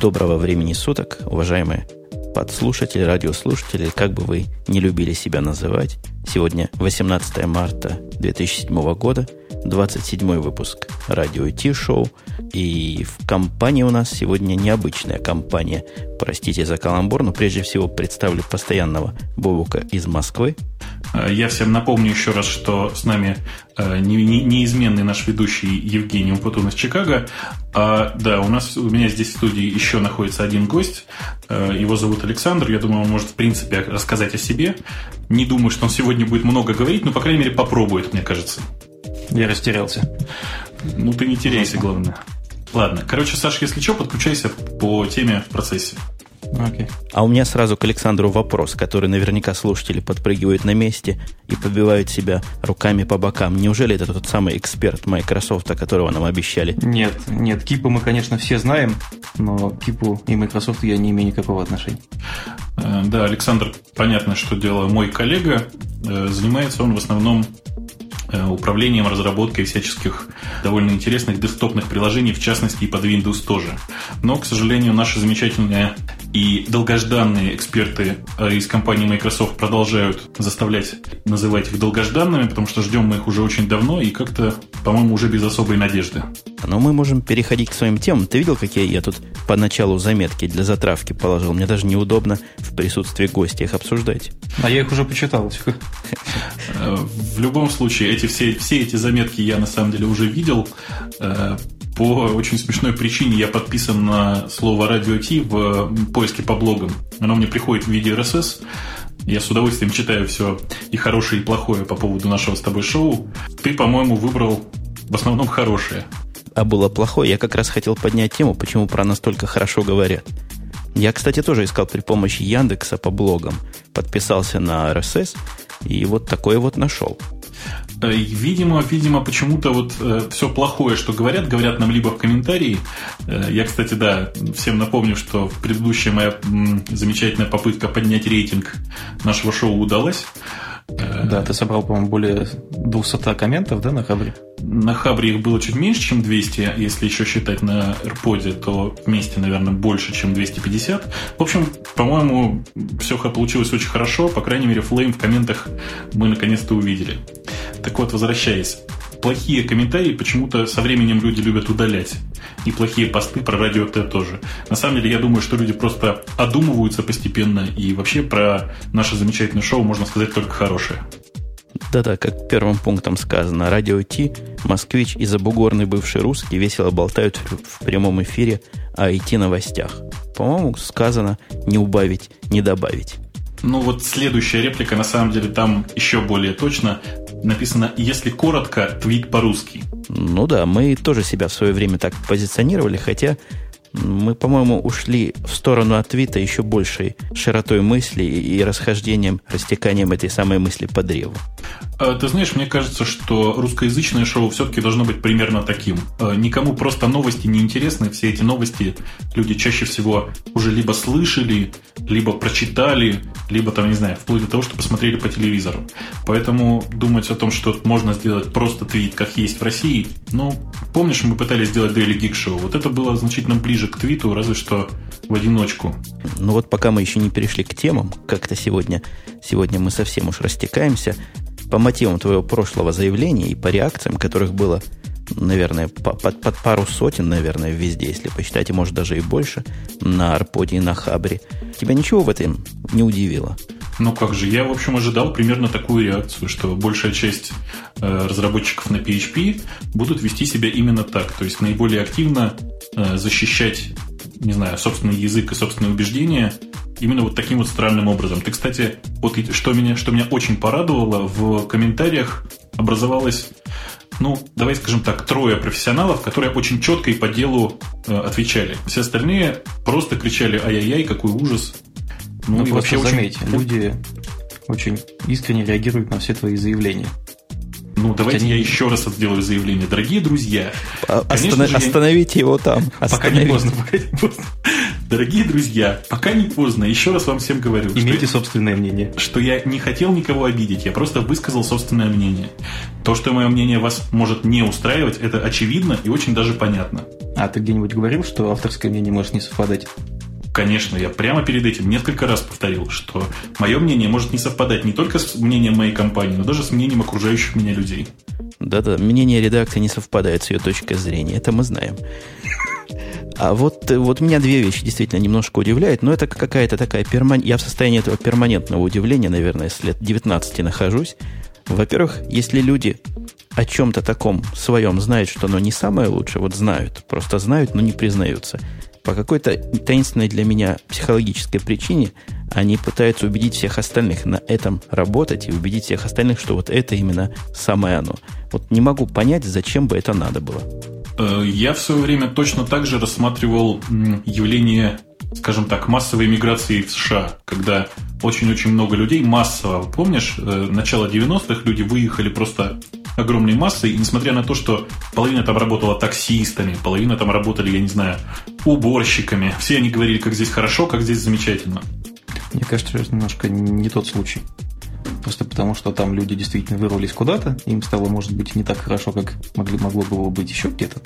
Доброго времени суток, уважаемые подслушатели, радиослушатели, как бы вы не любили себя называть. Сегодня 18 марта 2007 года, 27 выпуск радио Ти-шоу. И в компании у нас сегодня необычная компания. Простите за каламбур, но прежде всего представлю постоянного Бобука из Москвы. Э, я всем напомню еще раз, что с нами э, неизменный наш ведущий Евгений Умпутун из Чикаго. А, да, у нас у меня здесь в студии еще находится один гость. Э, его зовут Александр. Я думаю, он может, в принципе, рассказать о себе. Не думаю, что он сегодня будет много говорить, но, по крайней мере, попробует, мне кажется. Я растерялся. Ну, ты не теряйся, главное. Ладно. Короче, Саш, если что, подключайся по теме в процессе. Okay. А у меня сразу к Александру вопрос, который наверняка слушатели подпрыгивают на месте и побивают себя руками по бокам. Неужели это тот самый эксперт Microsoft, которого нам обещали? Нет, нет, Кипу мы, конечно, все знаем, но Кипу и Microsoft я не имею никакого отношения. Э, да, Александр, понятно, что дело мой коллега. Э, занимается он в основном управлением, разработкой всяческих довольно интересных десктопных приложений, в частности и под Windows тоже. Но, к сожалению, наши замечательные и долгожданные эксперты э, из компании Microsoft продолжают заставлять называть их долгожданными, потому что ждем мы их уже очень давно и как-то, по-моему, уже без особой надежды. Но мы можем переходить к своим темам. Ты видел, какие я тут поначалу заметки для затравки положил? Мне даже неудобно в присутствии гостя их обсуждать. А я их уже почитал. Э, в любом случае, эти все, все эти заметки я на самом деле уже видел. Э, по очень смешной причине я подписан на слово радио Ти в поиске по блогам. Оно мне приходит в виде RSS. Я с удовольствием читаю все и хорошее, и плохое по поводу нашего с тобой шоу. Ты, по-моему, выбрал в основном хорошее. А было плохое. Я как раз хотел поднять тему, почему про нас только хорошо говорят. Я, кстати, тоже искал при помощи Яндекса по блогам. Подписался на RSS и вот такое вот нашел. Э, видимо, видимо, почему-то вот э, все плохое, что говорят, говорят нам либо в комментарии. Э, я, кстати, да, всем напомню, что предыдущая моя замечательная попытка поднять рейтинг нашего шоу удалась. Да, ты собрал, по-моему, более 200 комментов, да, на Хабре? На Хабре их было чуть меньше, чем 200, если еще считать на AirPod, то вместе, наверное, больше, чем 250. В общем, по-моему, все получилось очень хорошо, по крайней мере, флейм в комментах мы наконец-то увидели. Так вот, возвращаясь плохие комментарии почему-то со временем люди любят удалять. И плохие посты про радио Т тоже. На самом деле, я думаю, что люди просто одумываются постепенно, и вообще про наше замечательное шоу можно сказать только хорошее. Да-да, как первым пунктом сказано, радио Ти, москвич и забугорный бывший русский весело болтают в прямом эфире о IT-новостях. По-моему, сказано не убавить, не добавить. Ну вот следующая реплика, на самом деле, там еще более точно написано «Если коротко, твит по-русски». Ну да, мы тоже себя в свое время так позиционировали, хотя мы, по-моему, ушли в сторону от твита еще большей широтой мысли и расхождением, растеканием этой самой мысли по древу. А, ты знаешь, мне кажется, что русскоязычное шоу все-таки должно быть примерно таким. А, никому просто новости не интересны. Все эти новости люди чаще всего уже либо слышали, либо прочитали, либо там, не знаю, вплоть до того, что посмотрели по телевизору. Поэтому думать о том, что можно сделать просто твит, как есть в России, ну, помнишь, мы пытались сделать Daily Geek Show. Вот это было значительно ближе к твиту, разве что в одиночку. Ну вот пока мы еще не перешли к темам, как-то сегодня, сегодня мы совсем уж растекаемся, по мотивам твоего прошлого заявления и по реакциям, которых было, наверное, под, под пару сотен, наверное, везде, если посчитать, и может даже и больше, на Арподе и на Хабре, тебя ничего в этом не удивило? Ну как же, я, в общем, ожидал примерно такую реакцию, что большая часть э, разработчиков на PHP будут вести себя именно так, то есть наиболее активно э, защищать, не знаю, собственный язык и собственные убеждения именно вот таким вот странным образом. Ты, кстати, вот что меня, что меня очень порадовало, в комментариях образовалось ну, давай скажем так, трое профессионалов, которые очень четко и по делу э, отвечали. Все остальные просто кричали «Ай-яй-яй, какой ужас!» Ну, ну и вообще заметьте, очень... люди очень искренне реагируют на все твои заявления. Ну, давайте они... я еще раз сделаю заявление. Дорогие друзья, а, Останов... же, остановите я... его там. Пока не поздно, пока не поздно. Дорогие друзья, пока не поздно, еще раз вам всем говорю. Имейте что, собственное мнение. Что я не хотел никого обидеть, я просто высказал собственное мнение. То, что мое мнение вас может не устраивать, это очевидно и очень даже понятно. А ты где-нибудь говорил, что авторское мнение может не совпадать? Конечно, я прямо перед этим несколько раз повторил, что мое мнение может не совпадать не только с мнением моей компании, но даже с мнением окружающих меня людей. Да-да, мнение редакции не совпадает с ее точкой зрения, это мы знаем. А вот, вот меня две вещи действительно немножко удивляют, но это какая-то такая перман... Я в состоянии этого перманентного удивления, наверное, с лет 19 нахожусь. Во-первых, если люди о чем-то таком своем знают, что оно не самое лучшее, вот знают, просто знают, но не признаются. По какой-то таинственной для меня психологической причине они пытаются убедить всех остальных на этом работать и убедить всех остальных, что вот это именно самое оно. Вот не могу понять, зачем бы это надо было. Э, я в свое время точно так же рассматривал явление, скажем так, массовой миграции в США, когда очень-очень много людей массово, помнишь, э, начало 90-х люди выехали просто огромной массой, и несмотря на то, что половина там работала таксистами, половина там работали, я не знаю, уборщиками, все они говорили, как здесь хорошо, как здесь замечательно. Мне кажется, это немножко не тот случай. Просто потому, что там люди действительно вырвались куда-то, им стало, может быть, не так хорошо, как могли, могло бы быть еще где-то,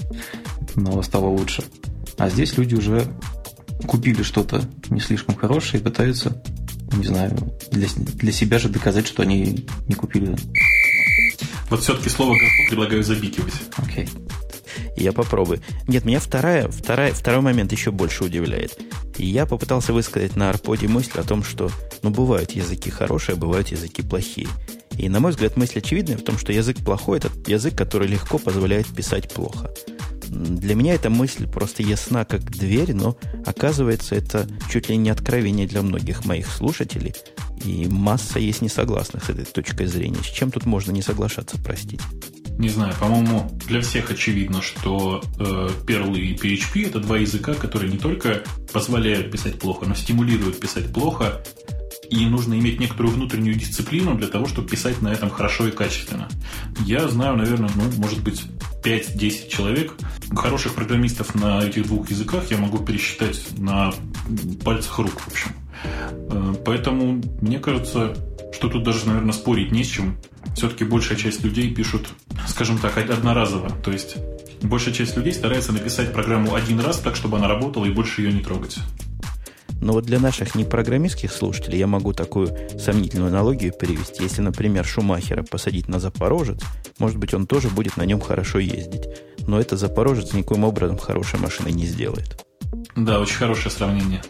но стало лучше. А здесь люди уже купили что-то не слишком хорошее и пытаются, не знаю, для, для себя же доказать, что они не купили. Вот все-таки слово предлагаю забикивать. Окей. Okay. Я попробую. Нет, меня вторая, вторая, второй момент еще больше удивляет. Я попытался высказать на Арподе мысль о том, что ну, бывают языки хорошие, а бывают языки плохие. И, на мой взгляд, мысль очевидная в том, что язык плохой – это язык, который легко позволяет писать плохо. Для меня эта мысль просто ясна, как дверь, но оказывается, это чуть ли не откровение для многих моих слушателей. И масса есть несогласных с этой точкой зрения. С чем тут можно не соглашаться, простите? Не знаю, по-моему, для всех очевидно, что э, Perl и PHP это два языка, которые не только позволяют писать плохо, но стимулируют писать плохо. И нужно иметь некоторую внутреннюю дисциплину для того, чтобы писать на этом хорошо и качественно. Я знаю, наверное, ну, может быть, 5-10 человек. Хороших программистов на этих двух языках я могу пересчитать на пальцах рук, в общем. Э, поэтому мне кажется, что тут даже, наверное, спорить не с чем все-таки большая часть людей пишут, скажем так, одноразово. То есть большая часть людей старается написать программу один раз так, чтобы она работала и больше ее не трогать. Но вот для наших непрограммистских слушателей я могу такую сомнительную аналогию перевести. Если, например, Шумахера посадить на Запорожец, может быть, он тоже будет на нем хорошо ездить. Но это Запорожец никоим образом хорошей машиной не сделает. Да, очень хорошее сравнение.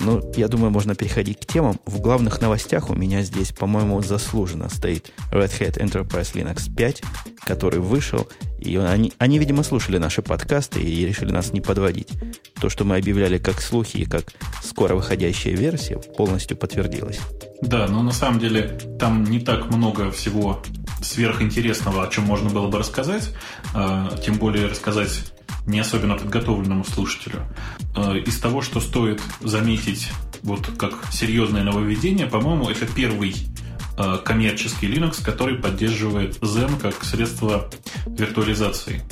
Ну, я думаю, можно переходить к темам. В главных новостях у меня здесь, по-моему, заслуженно стоит Red Hat Enterprise Linux 5, который вышел. И они, они, видимо, слушали наши подкасты и решили нас не подводить. То, что мы объявляли как слухи и как скоро выходящая версия, полностью подтвердилось. Да, но на самом деле там не так много всего сверхинтересного, о чем можно было бы рассказать. А, тем более рассказать не особенно подготовленному слушателю. Э, из того, что стоит заметить вот как серьезное нововведение, по-моему, это первый э, коммерческий Linux, который поддерживает Zen как средство виртуализации.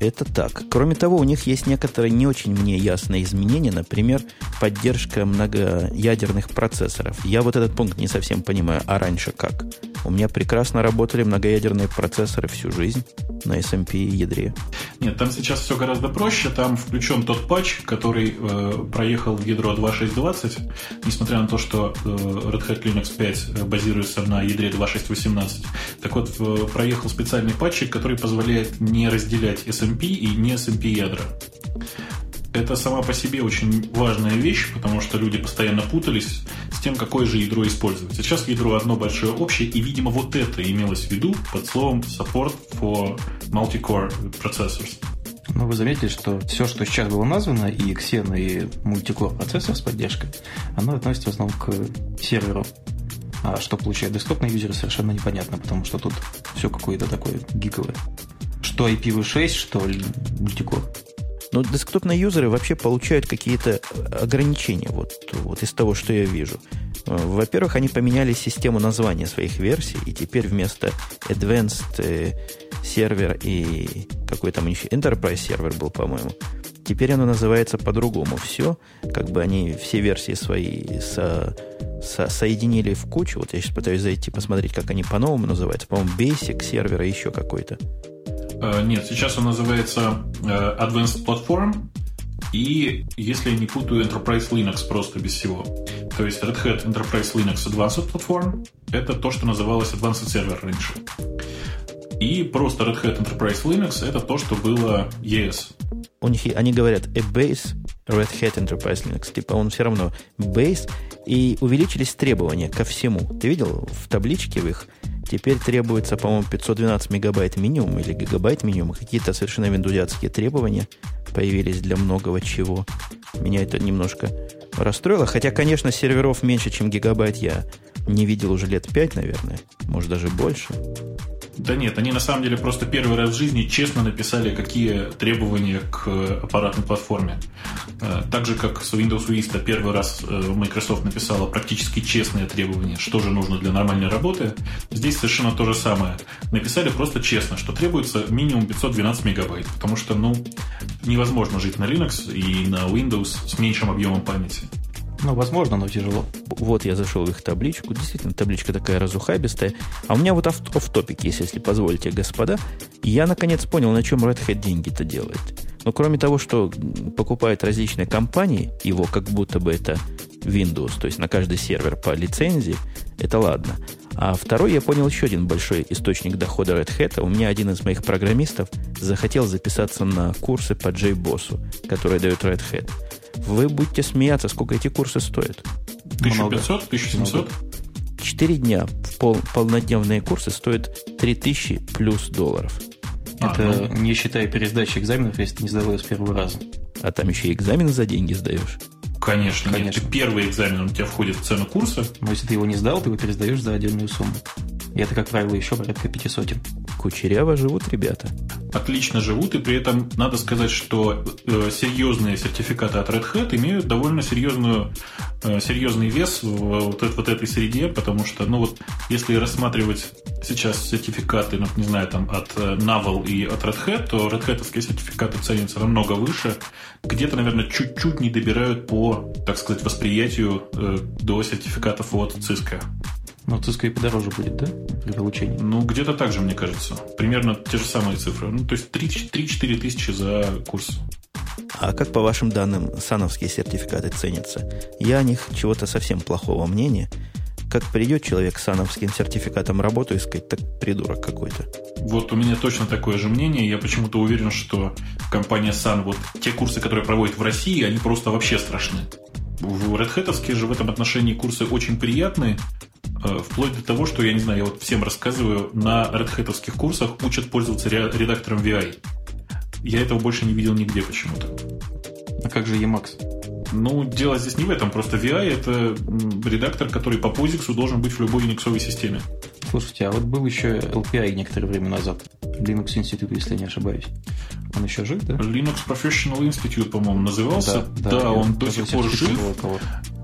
Это так. Кроме того, у них есть некоторые не очень мне ясные изменения, например, поддержка многоядерных процессоров. Я вот этот пункт не совсем понимаю, а раньше как? У меня прекрасно работали многоядерные процессоры всю жизнь на SMP ядре. Нет, там сейчас все гораздо проще. Там включен тот патч, который э, проехал в ядро 2.6.20, несмотря на то, что э, Red Hat Linux 5 базируется на ядре 2.6.18. Так вот, э, проехал специальный патчик, который позволяет не разделять SMP и не SMP ядра. Это сама по себе очень важная вещь, потому что люди постоянно путались с тем, какое же ядро использовать. Сейчас ядро одно большое общее, и, видимо, вот это имелось в виду под словом support for multi-core processors. Но вы заметили, что все, что сейчас было названо, и Xen, и мультикор процессор с поддержкой, оно относится в основном к серверу. А что получает десктопный юзер, совершенно непонятно, потому что тут все какое-то такое гиковое. Что IPv6, что мультикор. Но десктопные юзеры вообще получают какие-то ограничения вот, вот из того, что я вижу. Во-первых, они поменяли систему названия своих версий, и теперь вместо Advanced э, сервер и какой там еще Enterprise сервер был, по-моему, теперь оно называется по-другому. Все, как бы они все версии свои со, со, соединили в кучу. Вот я сейчас пытаюсь зайти посмотреть, как они по-новому называются. По-моему, Basic сервер и еще какой-то. Э, нет, сейчас он называется э, Advanced Platform, и, если я не путаю, Enterprise Linux просто без всего. То есть Red Hat Enterprise Linux Advanced Platform – это то, что называлось Advanced Server раньше. И просто Red Hat Enterprise Linux – это то, что было ES. У них, они говорят a base Red Hat Enterprise Linux. Типа он все равно base, и увеличились требования ко всему. Ты видел в табличке в их – Теперь требуется, по-моему, 512 мегабайт минимум или гигабайт минимум. Какие-то совершенно виндузятские требования появились для многого чего. Меня это немножко расстроило. Хотя, конечно, серверов меньше, чем гигабайт я не видел уже лет 5, наверное. Может, даже больше. Да нет, они на самом деле просто первый раз в жизни честно написали, какие требования к аппаратной платформе. Э, так же, как с Windows Vista первый раз э, Microsoft написала практически честные требования, что же нужно для нормальной работы, здесь совершенно то же самое. Написали просто честно, что требуется минимум 512 мегабайт, потому что, ну, невозможно жить на Linux и на Windows с меньшим объемом памяти. Ну, возможно, но тяжело. Вот я зашел в их табличку. Действительно, табличка такая разухабистая. А у меня вот оф-топик есть, если позволите, господа. Я наконец понял, на чем Red Hat деньги-то делает. Но кроме того, что покупают различные компании, его как будто бы это Windows, то есть на каждый сервер по лицензии, это ладно. А второй я понял еще один большой источник дохода Red Hat. У меня один из моих программистов захотел записаться на курсы по JBoss, которые дает Red Hat. Вы будете смеяться, сколько эти курсы стоят. 1500, 1700? Четыре дня в пол, полнодневные курсы стоят 3000 плюс долларов. А, Это ну... не считая пересдачи экзаменов, если ты не сдавал с первого раза. А там еще и экзамены за деньги сдаешь. Конечно, Конечно. Нет, ты первый экзамен у тебя входит в цену курса. Но если ты его не сдал, ты его пересдаешь за отдельную сумму. И это, как правило, еще порядка пяти сотен. Кучеряво живут ребята. Отлично живут, и при этом надо сказать, что э, серьезные сертификаты от Red Hat имеют довольно серьезную, э, серьезный вес в вот, вот этой среде, потому что, ну вот, если рассматривать сейчас сертификаты, ну, не знаю, там, от э, Naval и от Red Hat, то Red Hat сертификаты ценятся намного выше. Где-то, наверное, чуть-чуть не добирают по, так сказать, восприятию э, до сертификатов от Cisco. Но Cisco и подороже будет, да, при получении? Ну, где-то так же, мне кажется. Примерно те же самые цифры. Ну, то есть 3-4 тысячи за курс. А как по вашим данным сановские сертификаты ценятся? Я о них чего-то совсем плохого мнения. Как придет человек с сановским сертификатом работу искать, так придурок какой-то. Вот у меня точно такое же мнение. Я почему-то уверен, что компания Sun, вот те курсы, которые проводит в России, они просто вообще страшны. В Red Hat же в этом отношении курсы очень приятные, вплоть до того, что, я не знаю, я вот всем рассказываю, на Red Hat курсах учат пользоваться редактором VI. Я этого больше не видел нигде почему-то. А как же Emacs? Ну, дело здесь не в этом. Просто VI – это редактор, который по POSIX должен быть в любой Unix системе. Слушайте, а вот был еще LPI некоторое время назад. Linux Institute, если не ошибаюсь. Он еще жив, да? Linux Professional Institute, по-моему, назывался. Да, да, да он до сих пор жив.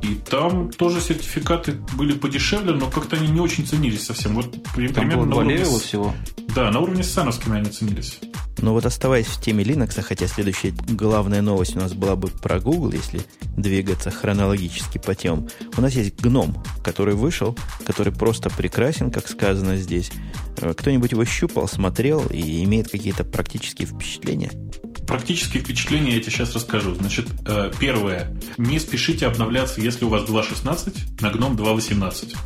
И там тоже сертификаты были подешевле, но как-то они не очень ценились совсем. Вот там примерно было на уровне... всего. Да, на уровне с сановскими они ценились. Но вот оставаясь в теме Linux, хотя следующая главная новость у нас была бы про Google, если двигаться хронологически по темам, у нас есть гном, который вышел, который просто прекрасен, как сказано здесь. Э, кто-нибудь его щупал, смотрел и имеет какие-то практические впечатления? Практические впечатления я тебе сейчас расскажу. Значит, э, первое. Не спешите обновляться, если у вас 2.16 на гном 2.18.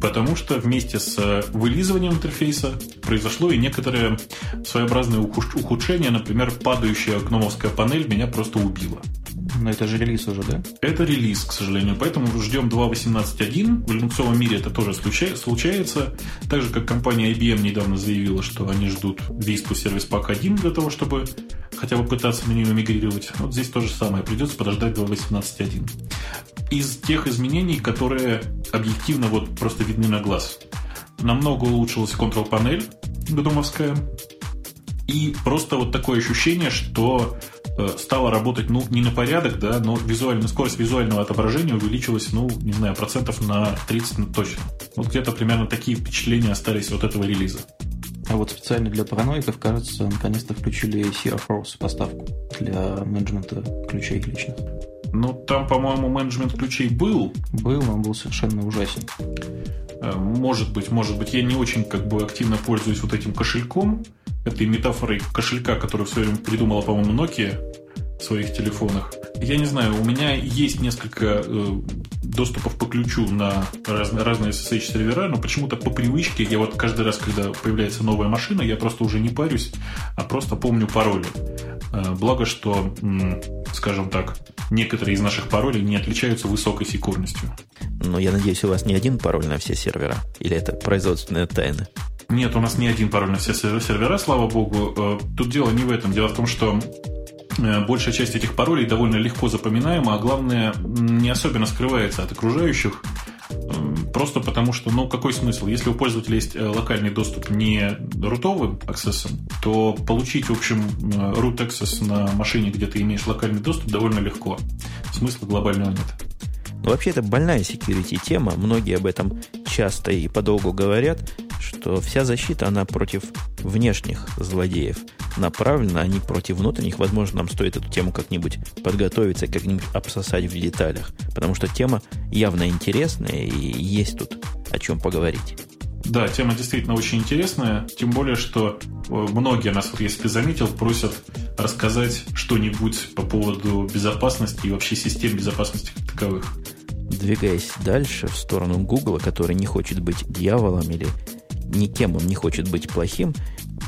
Потому что вместе с э, вылизыванием интерфейса произошло и некоторое своеобразное ухудшение. Например, падающая гномовская панель меня просто убила. Но это же релиз уже, да? Это релиз, к сожалению. Поэтому ждем 2.18.1. В линуксовом мире это тоже случается. Так же, как компания IBM недавно заявила, что они ждут Vista Service Pack 1 для того, чтобы хотя бы пытаться на нее мигрировать. Вот здесь то же самое. Придется подождать 2.18.1. Из тех изменений, которые объективно вот просто видны на глаз. Намного улучшилась контрол-панель гномовская. И просто вот такое ощущение, что Э, стала работать, ну, не на порядок, да, но визуально, скорость визуального отображения увеличилась, ну, не знаю, процентов на 30 ну, точно. Вот где-то примерно такие впечатления остались от этого релиза. А вот специально для параноиков, кажется, наконец-то включили CFROS поставку для менеджмента ключей личных. Ну, там, по-моему, менеджмент ключей был. Был, но он был совершенно ужасен. Э, может быть, может быть. Я не очень как бы активно пользуюсь вот этим кошельком. этой метафорой кошелька, которую в свое время придумала, по-моему, Nokia в своих телефонах. Я не знаю, у меня есть несколько э, доступов по ключу на раз, разные SSH-сервера, но почему-то по привычке я вот каждый раз, когда появляется новая машина, я просто уже не парюсь, а просто помню пароли. Э, благо, что, м, скажем так, некоторые из наших паролей не отличаются высокой секурностью. Но я надеюсь, у вас не один пароль на все сервера? Или это производственная тайна? Нет, у нас не один пароль на все сервера, слава богу. Э, тут дело не в этом. Дело в том, что большая часть этих паролей довольно легко запоминаема, а главное, не особенно скрывается от окружающих. Просто потому что, ну, какой смысл? Если у пользователя есть э, локальный доступ не рутовым аксессом, то получить, в общем, root э, access на машине, где ты имеешь локальный доступ, довольно легко. Смысла глобального нет. Ну, вообще, это больная security тема. Многие об этом часто и подолгу говорят, что вся защита, она против внешних злодеев направлена, а не против внутренних. Возможно, нам стоит эту тему как-нибудь подготовиться, как-нибудь обсосать в деталях. Потому что тема явно интересная, и есть тут о чем поговорить. Да, тема действительно очень интересная, тем более, что э, многие нас, вот если ты заметил, просят рассказать что-нибудь по поводу безопасности и вообще систем безопасности как таковых. Двигаясь дальше в сторону Гугла, который не хочет быть дьяволом или никем он не хочет быть плохим,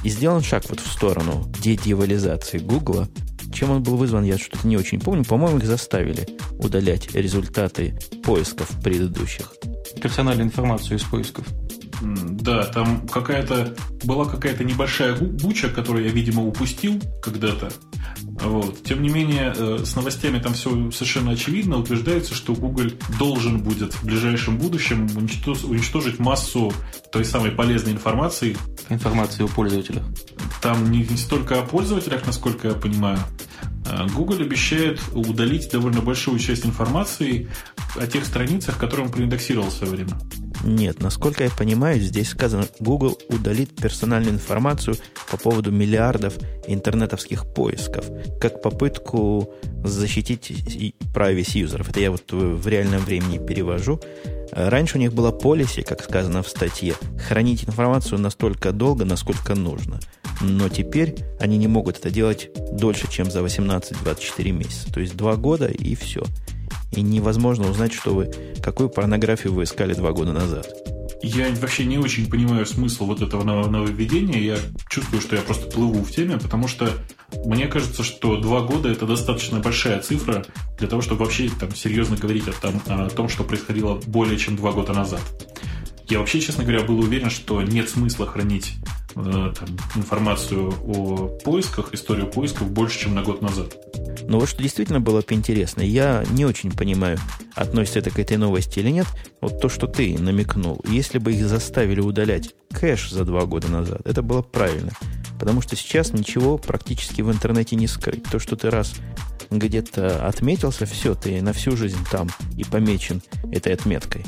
и сделан шаг вот в сторону дедьяволизации Гугла. Чем он был вызван, я что-то не очень помню. По-моему, их заставили удалять результаты поисков предыдущих. Персональную информацию из поисков. Да, там какая-то была какая-то небольшая буча, которую я, видимо, упустил когда-то. Вот. Тем не менее, э, с новостями там все совершенно очевидно. Утверждается, что Google должен будет в ближайшем будущем уничтожить массу той самой полезной информации. Информации о пользователях. Там не, столько о пользователях, насколько я понимаю. Э, Google обещает удалить довольно большую часть информации о тех страницах, которые он проиндексировал в свое время. Нет, насколько я понимаю, здесь сказано, Google удалит персональную информацию по поводу миллиардов интернетовских поисков, как попытку защитить privacy юзеров. Это я вот в реальном времени перевожу. Раньше у них была полиси, как сказано в статье, хранить информацию настолько долго, насколько нужно. Но теперь они не могут это делать дольше, чем за 18-24 месяца. То есть два года и все и невозможно узнать, что вы, какую порнографию вы искали два года назад. Я вообще не очень понимаю смысл вот этого нововведения. Я чувствую, что я просто плыву в теме, потому что мне кажется, что два года это достаточно большая цифра для того, чтобы вообще там серьезно говорить о том, о том, что происходило более чем два года назад. Я вообще, честно говоря, был уверен, что нет смысла хранить э, там, информацию о поисках, историю поисков больше, чем на год назад. Но вот что действительно было бы интересно, я не очень понимаю, относится это к этой новости или нет. Вот то, что ты намекнул, если бы их заставили удалять кэш за два года назад, это было правильно. Потому что сейчас ничего практически в интернете не скрыть. То, что ты раз где-то отметился, все, ты на всю жизнь там и помечен этой отметкой.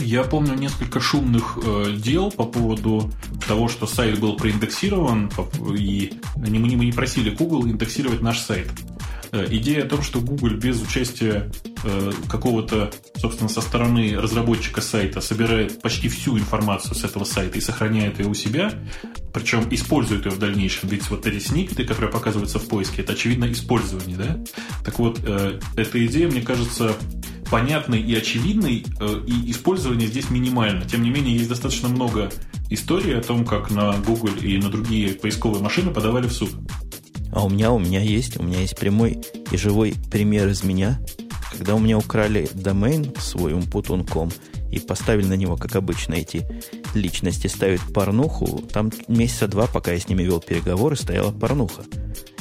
Я помню несколько шумных э, дел по поводу того, что сайт был проиндексирован, и мы не, мы не просили Google индексировать наш сайт. Э, идея о том, что Google без участия э, какого-то, собственно, со стороны разработчика сайта собирает почти всю информацию с этого сайта и сохраняет ее у себя, причем использует ее в дальнейшем. Ведь вот эти сникеты, которые показываются в поиске, это очевидно использование, да? Так вот, э, эта идея, мне кажется, понятной и очевидной, и использование здесь минимально. Тем не менее, есть достаточно много историй о том, как на Google и на другие поисковые машины подавали в суд. А у меня, у меня есть, у меня есть прямой и живой пример из меня, когда у меня украли домен свой umputun.com и поставили на него, как обычно, эти личности ставят порнуху, там месяца два, пока я с ними вел переговоры, стояла порнуха.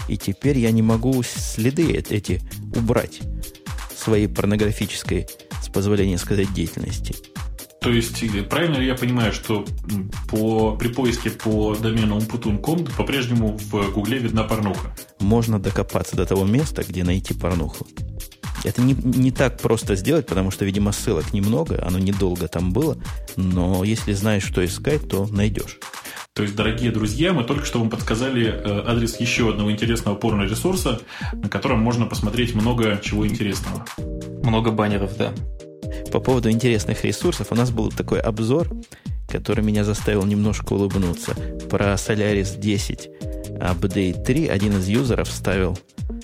И теперь я не могу следы эти убрать своей порнографической, с позволения сказать, деятельности. То есть, правильно ли я понимаю, что по, при поиске по домену umputun.com по-прежнему в Гугле видна порнуха? Можно докопаться до того места, где найти порнуху. Это не, не так просто сделать, потому что, видимо, ссылок немного, оно недолго там было, но если знаешь, что искать, то найдешь. То есть, дорогие друзья, мы только что вам подсказали э, адрес еще одного интересного порно-ресурса, на котором можно посмотреть много чего интересного. Много баннеров, да. По поводу интересных ресурсов у нас был такой обзор, который меня заставил немножко улыбнуться. Про Solaris 10 Update 3 один из юзеров вставил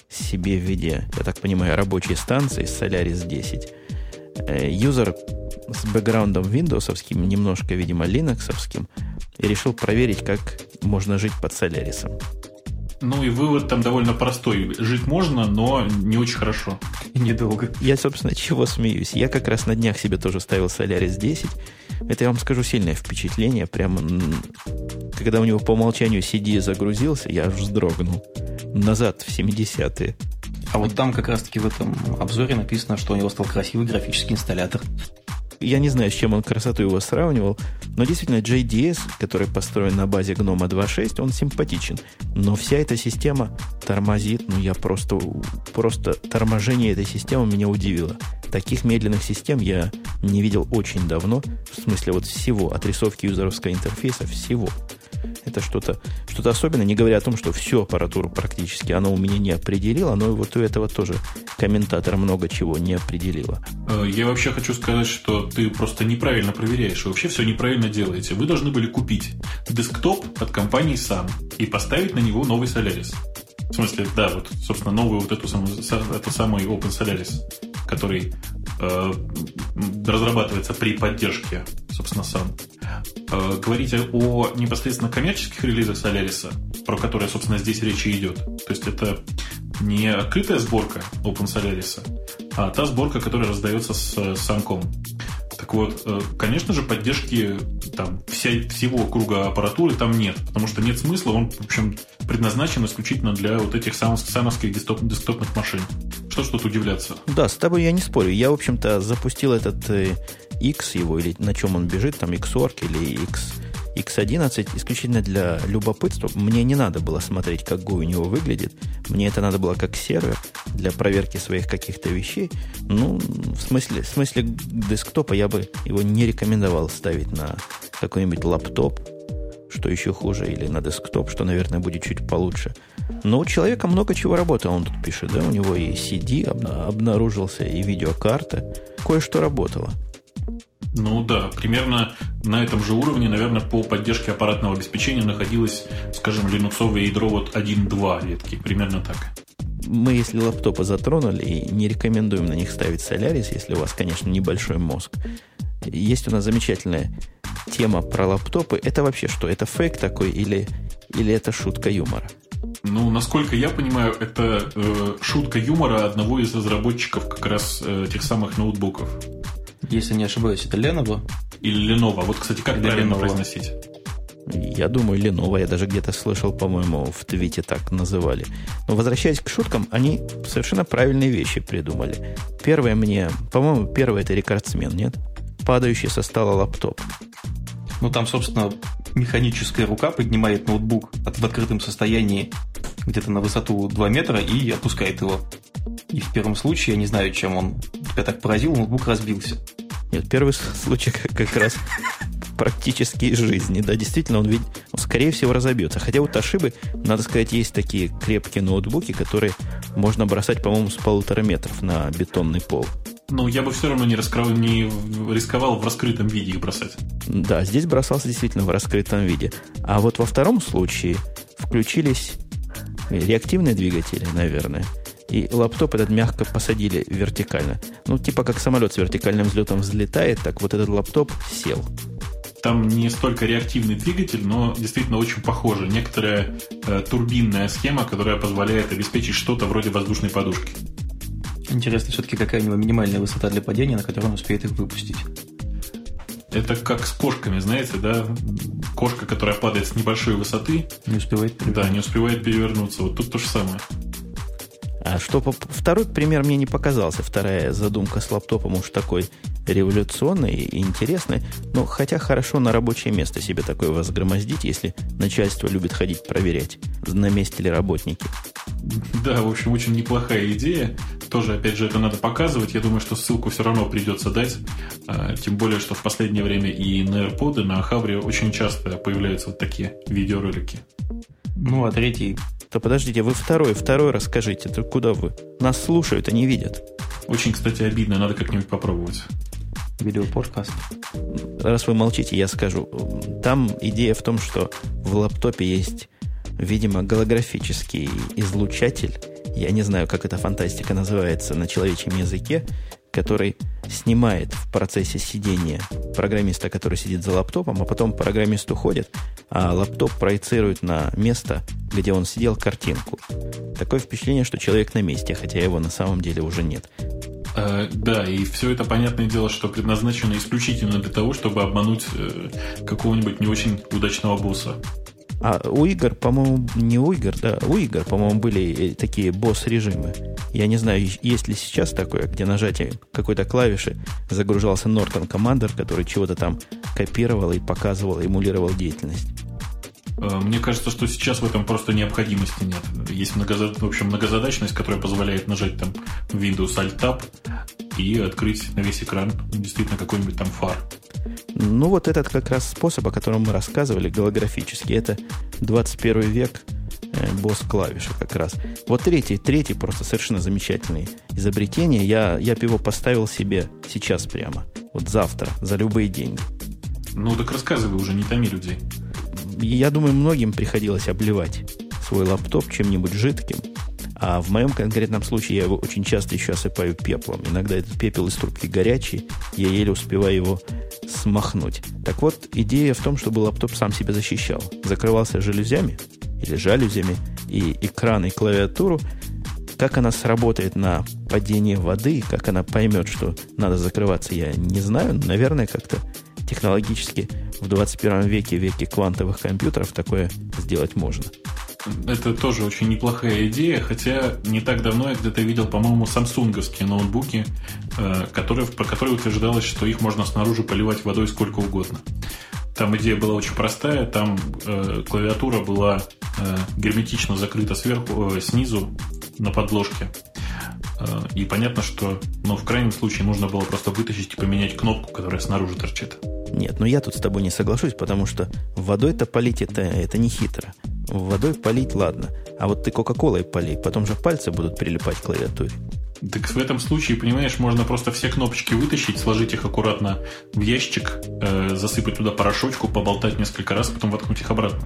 себе в виде, я так понимаю, рабочей станции Solaris 10. Э, юзер с бэкграундом виндовсовским, немножко, видимо, и решил проверить, как можно жить под Солярисом. Ну и вывод там довольно простой. Жить можно, но не очень хорошо. Недолго. Я, собственно, чего смеюсь. Я как раз на днях себе тоже ставил Solaris 10. Это, я вам скажу, сильное впечатление. Прямо, когда у него по умолчанию CD загрузился, я аж вздрогнул. Назад в 70-е. А вот там как раз-таки в этом обзоре написано, что у него стал красивый графический инсталлятор. Я не знаю, с чем он красоту его сравнивал, но действительно JDS, который построен на базе Гнома 2.6, он симпатичен. Но вся эта система тормозит, ну я просто, просто торможение этой системы меня удивило. Таких медленных систем я не видел очень давно, в смысле вот всего, отрисовки юзеровского интерфейса, всего. Это что-то что особенное, не говоря о том, что всю аппаратуру практически оно у меня не определило, но вот у этого тоже комментатор много чего не определило. Э, я вообще хочу сказать, что ты просто неправильно проверяешь, и вообще все неправильно делаете. Вы должны были купить десктоп от компании Sun и поставить на него новый Solaris. В смысле, да, вот, собственно, новый вот эту самую, это самый Open Solaris, который разрабатывается при поддержке, собственно, Sun. Э, говорите о непосредственно коммерческих релизах Solaris, про которые, собственно, здесь речь идет. То есть это не открытая сборка Open Solaris, а та сборка, которая раздается с Санком. Так вот, э, конечно же, поддержки там, вся, всего круга аппаратуры там нет, потому что нет смысла, он, в общем, предназначен исключительно для вот этих сановских десктоп, десктопных машин. Что ж тут удивляться? Да, с тобой я не спорю. Я, в общем-то, запустил этот э, X его, или на чем он бежит, там XORG или X, X11, исключительно для любопытства. Мне не надо было смотреть, как GUI у него выглядит. Мне это надо было как сервер для проверки своих каких-то вещей. Ну, в смысле, в смысле десктопа я бы его не рекомендовал ставить на какой-нибудь лаптоп, что еще хуже, или на десктоп, что, наверное, будет чуть получше. Но у человека много чего работало, он тут пишет, да, у него и CD обнаружился, и видеокарта, кое-что работало. Ну да, примерно на этом же уровне, наверное, по поддержке аппаратного обеспечения находилось, скажем, линуксовое ядро вот 1.2 ветки, примерно так. Мы, если лаптопы затронули, не рекомендуем на них ставить Solaris, если у вас, конечно, небольшой мозг. Есть у нас замечательная тема про лаптопы. Это вообще что? Это фейк такой или, или это шутка юмора? Ну, насколько я понимаю, это э, шутка юмора одного из разработчиков как раз э, тех самых ноутбуков. Если не ошибаюсь, это Lenovo? Или Lenovo. Вот, кстати, как Или правильно Lenovo. произносить? Я думаю, Lenovo, я даже где-то слышал, по-моему, в твите так называли. Но возвращаясь к шуткам, они совершенно правильные вещи придумали. Первое мне, по-моему, первое это рекордсмен, нет? Падающий со стола лаптоп. Ну, там, собственно, механическая рука поднимает ноутбук от, в открытом состоянии где-то на высоту 2 метра и опускает его. И в первом случае, я не знаю, чем он тебя так поразил, ноутбук разбился. Нет, первый случай как раз практически из жизни. Да, действительно, он ведь, скорее всего, разобьется. Хотя вот ошибы, надо сказать, есть такие крепкие ноутбуки, которые можно бросать, по-моему, с полутора метров на бетонный пол. Ну, я бы все равно не, раскрыл, не рисковал в раскрытом виде их бросать. Да, здесь бросался действительно в раскрытом виде. А вот во втором случае включились реактивные двигатели, наверное – и лаптоп этот мягко посадили вертикально. Ну, типа как самолет с вертикальным взлетом взлетает, так вот этот лаптоп сел. Там не столько реактивный двигатель, но действительно очень похоже. Некоторая э, турбинная схема, которая позволяет обеспечить что-то вроде воздушной подушки. Интересно, все-таки какая у него минимальная высота для падения, на которой он успеет их выпустить. Это как с кошками, знаете, да? Кошка, которая падает с небольшой высоты. Не успевает перевернуться. Да, не успевает перевернуться. Вот тут то же самое. А что второй пример мне не показался. Вторая задумка с лаптопом уж такой революционный и интересный. Но хотя хорошо на рабочее место себе такое возгромоздить, если начальство любит ходить проверять, на месте ли работники. Да, в общем, очень неплохая идея. Тоже, опять же, это надо показывать. Я думаю, что ссылку все равно придется дать. А, тем более, что в последнее время и на AirPods, и на Хавре очень часто появляются вот такие видеоролики. Ну, а третий то подождите, вы второй, второй расскажите. То куда вы? Нас слушают, они видят. Очень, кстати, обидно, надо как-нибудь попробовать. Видеоподкаст. раз вы молчите, я скажу. Там идея в том, что в лаптопе есть, видимо, голографический излучатель. Я не знаю, как эта фантастика называется на человечьем языке, который снимает в процессе сидения программиста, который сидит за лаптопом, а потом программист уходит, а лаптоп проецирует на место, где он сидел, картинку. Такое впечатление, что человек на месте, хотя его на самом деле уже нет. Э, да, и все это, понятное дело, что предназначено исключительно для того, чтобы обмануть э, какого-нибудь не очень удачного босса. А у игр, по-моему, не у игр, да, у игр, по-моему, были такие босс-режимы. Я не знаю, есть ли сейчас такое, где нажатие какой-то клавиши загружался Norton Commander, который чего-то там копировал и показывал, эмулировал деятельность. Э, мне кажется, что сейчас в этом просто необходимости нет. Есть многозад... в общем, многозадачность, которая позволяет нажать там Windows Alt Tab и открыть на весь экран действительно какой-нибудь там фар. Ну, вот этот как раз способ, о котором мы рассказывали, голографический, это 21 век э, босс клавиши как раз. Вот третий, третий просто совершенно замечательный изобретение. Я, я бы его поставил себе сейчас прямо. Вот завтра, за любые деньги. Ну, так рассказывай уже, не томи людей. Я думаю, многим приходилось обливать свой лаптоп чем-нибудь жидким. А в моем конкретном случае я его очень часто еще осыпаю пеплом. Иногда этот пепел из трубки горячий, я еле успеваю его смахнуть. Так вот, идея в том, чтобы лаптоп сам себя защищал. Закрывался жалюзями или жалюзями, и экран, и клавиатуру. Как она сработает на падение воды, как она поймет, что надо закрываться, я не знаю. Наверное, как-то технологически в 21 веке, веке квантовых компьютеров, такое сделать можно. Это тоже очень неплохая идея, хотя не так давно я где-то видел, по-моему, самсунговские ноутбуки, э, которые, про которые утверждалось, что их можно снаружи поливать водой сколько угодно. Там идея была очень простая, там э, клавиатура была э, герметично закрыта сверху, э, снизу на подложке. Э, и понятно, что ну, в крайнем случае нужно было просто вытащить и поменять кнопку, которая снаружи торчит. Нет, но я тут с тобой не соглашусь, потому что водой-то полить это, это не хитро. Водой полить, ладно. А вот ты Кока-Колой полей, потом же пальцы будут прилипать к клавиатуре. Так в этом случае, понимаешь, можно просто все кнопочки вытащить, сложить их аккуратно в ящик, э, засыпать туда порошочку, поболтать несколько раз, потом воткнуть их обратно.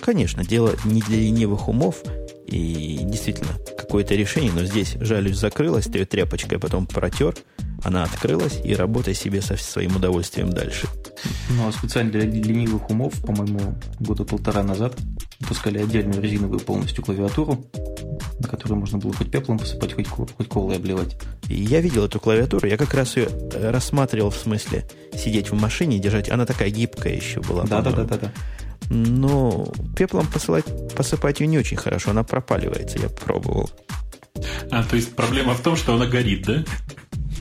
Конечно, дело не для ленивых умов, и действительно какое-то решение, но здесь жалюсь закрылась, ты ее тряпочкой потом протер, она открылась и работай себе со своим удовольствием дальше. Ну, а специально для ленивых умов, по-моему, года полтора назад выпускали отдельную резиновую полностью клавиатуру, на которую можно было хоть пеплом посыпать, хоть, хоть колой обливать. Я видел эту клавиатуру, я как раз ее рассматривал в смысле сидеть в машине и держать. Она такая гибкая еще была. Да, да, да, да, да. Но пеплом посылать, посыпать ее не очень хорошо, она пропаливается, я пробовал. А, то есть проблема в том, что она горит, да?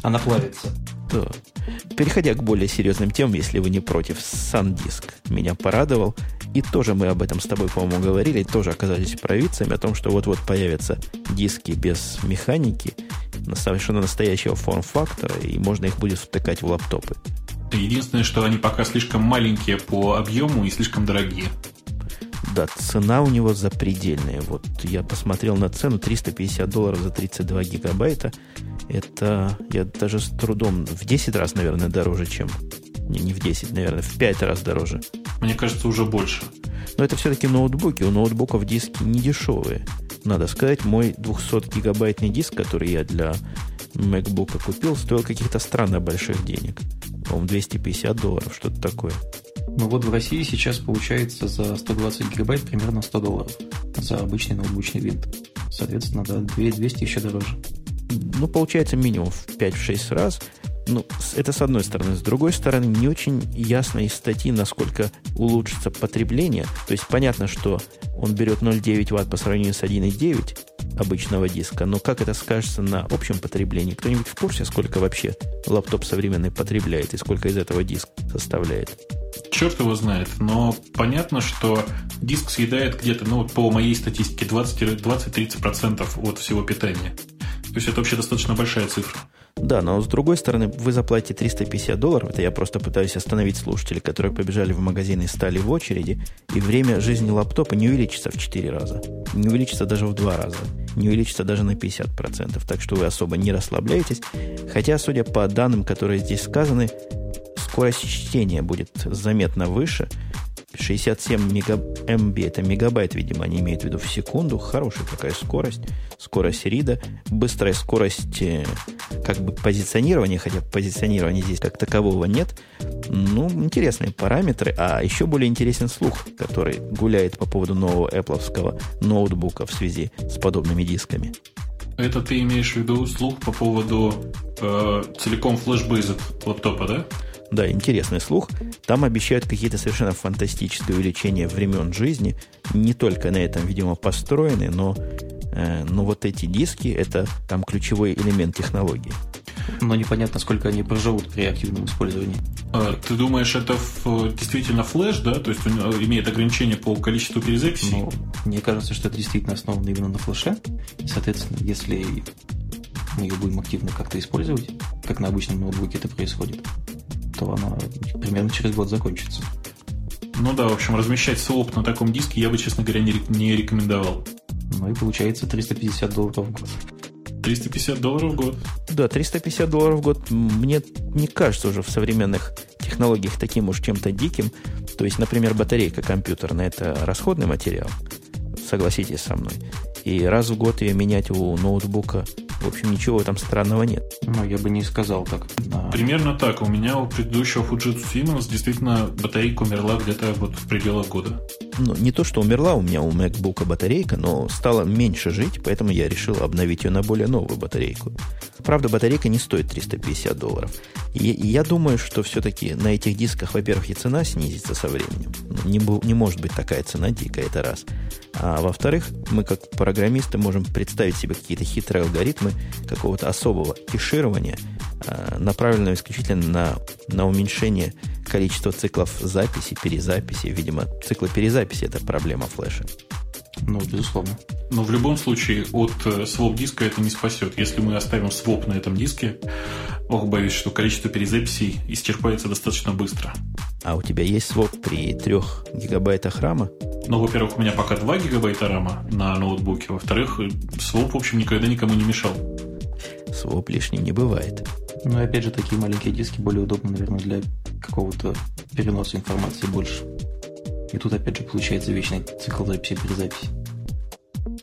Она плавится. Да. Переходя к более серьезным темам, если вы не против, SanDisk меня порадовал. И тоже мы об этом с тобой, по-моему, говорили, тоже оказались провидцами о том, что вот-вот появятся диски без механики, совершенно настоящего форм-фактора, и можно их будет втыкать в лаптопы. Единственное, что они пока слишком маленькие по объему и слишком дорогие. Да, цена у него запредельная. Вот я посмотрел на цену 350 долларов за 32 гигабайта. Это я даже с трудом в 10 раз, наверное, дороже, чем... Не, не в 10, наверное, в 5 раз дороже. Мне кажется, уже больше. Но это все-таки ноутбуки. У ноутбуков диски не дешевые. Надо сказать, мой 200-гигабайтный диск, который я для MacBook купил, стоил каких-то странно больших денег. По-моему, 250 долларов, что-то такое. Ну вот в России сейчас получается за 120 гигабайт примерно 100 долларов за обычный ноутбучный винт. Соответственно, да, 200 еще дороже. Ну, получается минимум в 5-6 раз. Ну, это с одной стороны. С другой стороны, не очень ясно из статьи, насколько улучшится потребление. То есть понятно, что он берет 0,9 Вт по сравнению с 1,9 обычного диска. Но как это скажется на общем потреблении? Кто-нибудь в курсе, сколько вообще лаптоп современный потребляет и сколько из этого диск составляет? Черт его знает, но понятно, что диск съедает где-то, ну, по моей статистике, 20-30% от всего питания. То есть это вообще достаточно большая цифра. Да, но с другой стороны, вы заплатите 350 долларов, это я просто пытаюсь остановить слушателей, которые побежали в магазин и стали в очереди, и время жизни лаптопа не увеличится в 4 раза, не увеличится даже в 2 раза, не увеличится даже на 50%, так что вы особо не расслабляетесь, хотя, судя по данным, которые здесь сказаны, скорость чтения будет заметно выше. 67 мега, МБ, это мегабайт, видимо, они имеют в виду в секунду. Хорошая такая скорость. Скорость рида. Быстрая скорость э, как бы позиционирования, хотя позиционирования здесь как такового нет. Ну, интересные параметры. А еще более интересен слух, который гуляет по поводу нового Apple ноутбука в связи с подобными дисками. Это ты имеешь в виду слух по поводу э, целиком флеш-бейзед лаптопа, да? Да, интересный слух. Там обещают какие-то совершенно фантастические увеличения времен жизни. Не только на этом, видимо, построены, но, э, но вот эти диски – это там ключевой элемент технологии. Но непонятно, сколько они проживут при активном использовании. А, ты думаешь, это в, действительно флеш, да? То есть он э, имеет ограничение по количеству перезаписей? Ну, мне кажется, что это действительно основано именно на флеше. И, соответственно, если мы ее будем активно как-то использовать, как на обычном ноутбуке это происходит, то она примерно через год закончится. Ну да, в общем, размещать своп на таком диске я бы, честно говоря, не, не рекомендовал. Ну и получается 350 долларов в год. 350 долларов в год. Да, 350 долларов в год мне не кажется уже в современных технологиях таким уж чем-то диким. То есть, например, батарейка компьютерная – это расходный материал, согласитесь со мной. И раз в год ее менять у ноутбука в общем, ничего там странного нет. Ну, я бы не сказал так. Да. Примерно так. У меня у предыдущего Fujitsu Siemens действительно батарейка умерла где-то вот в пределах года. Ну, не то, что умерла у меня у MacBook батарейка, но стала меньше жить, поэтому я решил обновить ее на более новую батарейку. Правда, батарейка не стоит 350 долларов. И, и я думаю, что все-таки на этих дисках, во-первых, и цена снизится со временем. Ну, не, не может быть такая цена дикая, это раз. А во-вторых, мы как программисты можем представить себе какие-то хитрые алгоритмы какого-то особого кеширования, а, направленного исключительно на, на уменьшение количества циклов записи, перезаписи. Видимо, циклы перезаписи – это проблема флеша. Ну, безусловно. Но в любом случае от своп э, диска это не спасет. Если мы оставим своп на этом диске, ох, боюсь, что количество перезаписей исчерпается достаточно быстро. А у тебя есть своп при 3 гигабайтах рама? Ну, во-первых, у меня пока 2 гигабайта рама на ноутбуке. Во-вторых, своп, в общем, никогда никому не мешал. Своп лишним не бывает. Ну и опять же, такие маленькие диски более удобны, наверное, для какого-то переноса информации больше. И тут опять же получается вечный цикл записи-перезаписи.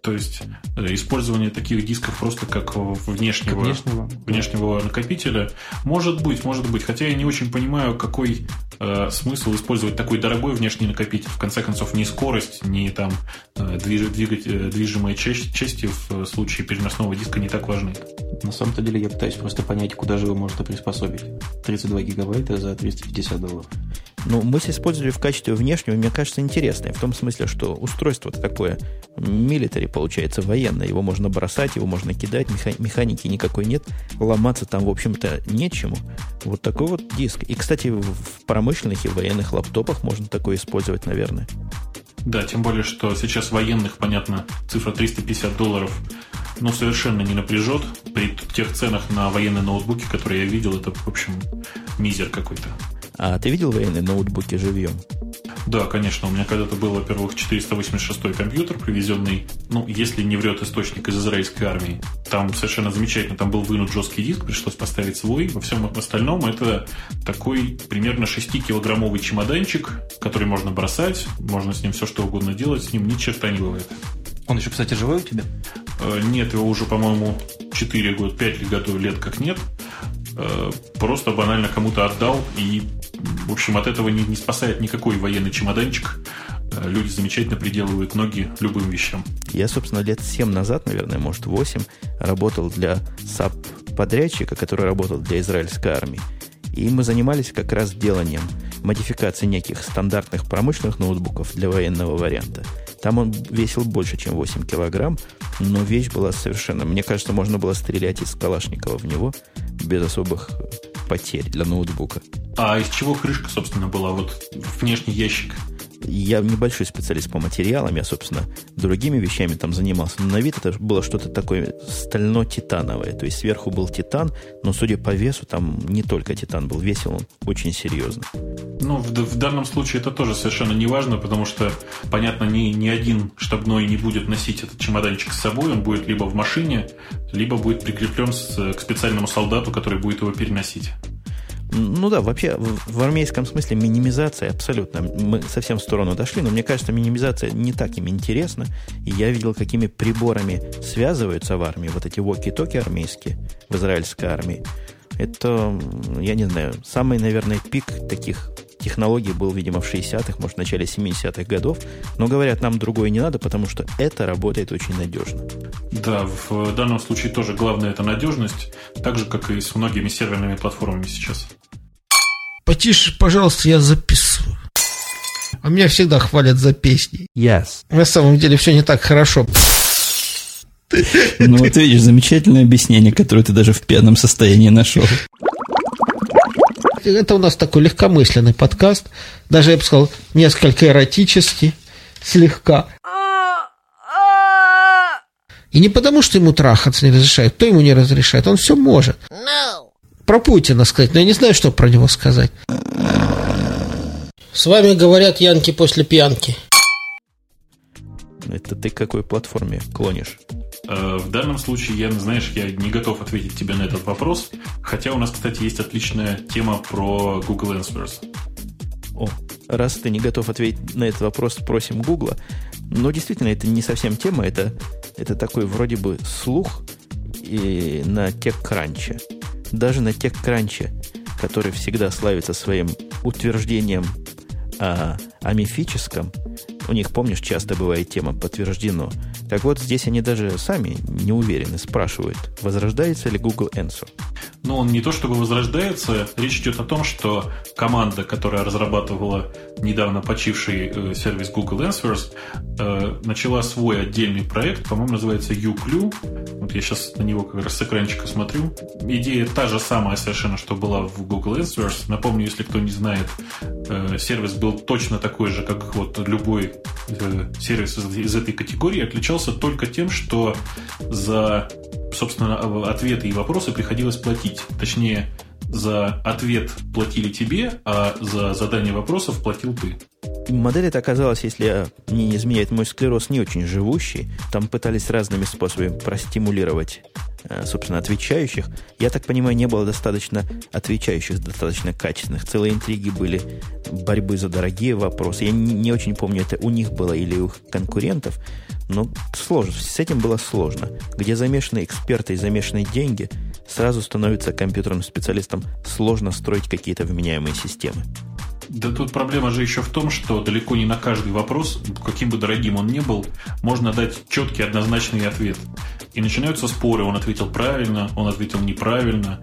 То есть э, использование таких дисков просто как внешнего, как внешнего. внешнего накопителя может быть, может быть. Хотя я не очень понимаю, какой э, смысл использовать такой дорогой внешний накопитель. В конце концов, ни скорость, ни там э, движ, двигать, э, движимые части, части в случае переносного диска не так важны. На самом-то деле я пытаюсь просто понять, куда же вы можете приспособить. 32 гигабайта за 350 долларов. Ну, мы использовали в качестве внешнего, мне кажется, интересное. В том смысле, что устройство такое милитари получается военное. Его можно бросать, его можно кидать, механики никакой нет. Ломаться там, в общем-то, нечему. Вот такой вот диск. И, кстати, в промышленных и военных лаптопах можно такое использовать, наверное. Да, тем более, что сейчас военных, понятно, цифра 350 долларов ну, совершенно не напряжет. При тех ценах на военные ноутбуки, которые я видел, это, в общем, мизер какой-то. А ты видел военные ноутбуки живьем? Да, конечно. У меня когда-то был, во-первых, 486 компьютер, привезенный, ну, если не врет источник из израильской армии. Там совершенно замечательно, там был вынут жесткий диск, пришлось поставить свой. Во всем остальном это такой примерно 6-килограммовый чемоданчик, который можно бросать, можно с ним все что угодно делать, с ним ни черта не бывает. Он еще, кстати, живой у тебя? Э, нет, его уже, по-моему, 4 года, 5 годов лет как нет. Э, просто банально кому-то отдал и в общем, от этого не, не спасает никакой военный чемоданчик. Э, люди замечательно приделывают ноги любым вещам. Я, собственно, лет 7 назад, наверное, может 8, работал для САП-подрядчика, который работал для израильской армии. И мы занимались как раз деланием модификации неких стандартных промышленных ноутбуков для военного варианта. Там он весил больше, чем 8 килограмм, но вещь была совершенно... Мне кажется, можно было стрелять из Калашникова в него без особых потерь для ноутбука. А из чего крышка, собственно, была? Вот внешний ящик. Я небольшой специалист по материалам, я, собственно, другими вещами там занимался. Но на вид это было что-то такое стально-титановое. То есть сверху был титан, но, судя по весу, там не только титан был, весил он очень серьезно. Ну, в, в данном случае это тоже совершенно не важно, потому что, понятно, ни, ни один штабной не будет носить этот чемоданчик с собой, он будет либо в машине, либо будет прикреплен с, к специальному солдату, который будет его переносить. Ну да, вообще в, армейском смысле минимизация абсолютно. Мы совсем в сторону дошли, но мне кажется, минимизация не так им интересна. И я видел, какими приборами связываются в армии вот эти воки-токи армейские в израильской армии. Это, я не знаю, самый, наверное, пик таких технологий был, видимо, в 60-х, может, в начале 70-х годов. Но говорят, нам другое не надо, потому что это работает очень надежно. Да, в данном случае тоже главное это надежность, так же, как и с многими серверными платформами сейчас. Потише, пожалуйста, я записываю. А меня всегда хвалят за песни. Yes. На самом деле все не так хорошо. Ну вот видишь, замечательное объяснение, которое ты даже в пьяном состоянии нашел. Это у нас такой легкомысленный подкаст. Даже, я бы сказал, несколько эротический, слегка. И не потому, что ему трахаться не разрешают. Кто ему не разрешает? Он все может. No. Про Путина сказать, но я не знаю, что про него сказать. С вами говорят Янки после пьянки. Это ты к какой платформе клонишь? Э, в данном случае, я, знаешь, я не готов ответить тебе на этот вопрос, хотя у нас, кстати, есть отличная тема про Google Answers. О, раз ты не готов ответить на этот вопрос, просим Google. Но действительно, это не совсем тема, это, это такой вроде бы слух и на TechCrunch. Даже на TechCrunch, который всегда славится своим утверждением о, о мифическом, у них, помнишь, часто бывает тема подтверждено. Так вот, здесь они даже сами не уверены, спрашивают, возрождается ли Google Answer. Ну, он не то чтобы возрождается, речь идет о том, что команда, которая разрабатывала недавно почивший э, сервис Google Answers, э, начала свой отдельный проект, по-моему, называется uClue. Вот я сейчас на него как раз с экранчика смотрю. Идея та же самая совершенно, что была в Google Answers. Напомню, если кто не знает, э, сервис был точно такой же, как вот любой сервис из, этой категории, отличался только тем, что за собственно, ответы и вопросы приходилось платить. Точнее, за ответ платили тебе, а за задание вопросов платил ты. Модель эта оказалась, если мне не изменяет мой склероз, не очень живущий. Там пытались разными способами простимулировать, собственно, отвечающих. Я так понимаю, не было достаточно отвечающих, достаточно качественных. Целые интриги были борьбы за дорогие вопросы. Я не, не очень помню, это у них было или у их конкурентов. Но сложно, с этим было сложно. Где замешаны эксперты и замешаны деньги, сразу становится компьютерным специалистом сложно строить какие-то вменяемые системы. Да тут проблема же еще в том, что далеко не на каждый вопрос, каким бы дорогим он ни был, можно дать четкий однозначный ответ. И начинаются споры, он ответил правильно, он ответил неправильно.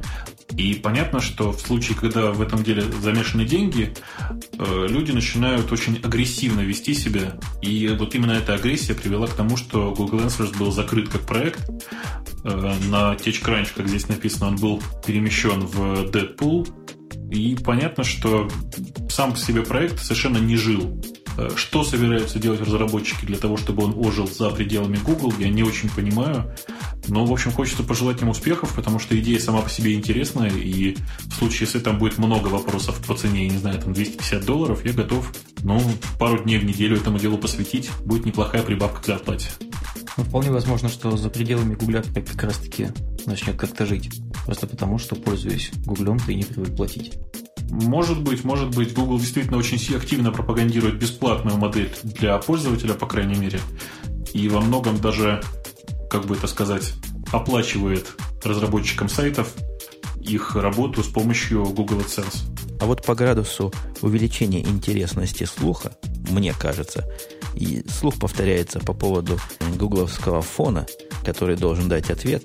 И понятно, что в случае, когда в этом деле замешаны деньги, э, люди начинают очень агрессивно вести себя. И вот именно эта агрессия привела к тому, что Google Answers был закрыт как проект. Э, на TechCrunch, как здесь написано, он был перемещен в Deadpool. И понятно, что сам по себе проект совершенно не жил. Э, что собираются делать разработчики для того, чтобы он ожил за пределами Google, я не очень понимаю. Но, в общем, хочется пожелать им успехов, потому что идея сама по себе интересная, и в случае, если там будет много вопросов по цене, я не знаю, там 250 долларов, я готов, ну, пару дней в неделю этому делу посвятить. Будет неплохая прибавка к зарплате. Ну, вполне возможно, что за пределами Гугля как раз-таки начнет как-то жить. Просто потому, что, пользуясь Гуглем, ты не привык платить. Может быть, может быть, Google действительно очень активно пропагандирует бесплатную модель для пользователя, по крайней мере, и во многом даже, как бы это сказать, оплачивает разработчикам сайтов их работу с помощью Google AdSense. А вот по градусу увеличения интересности слуха, мне кажется, и слух повторяется по поводу гугловского фона, который должен дать ответ,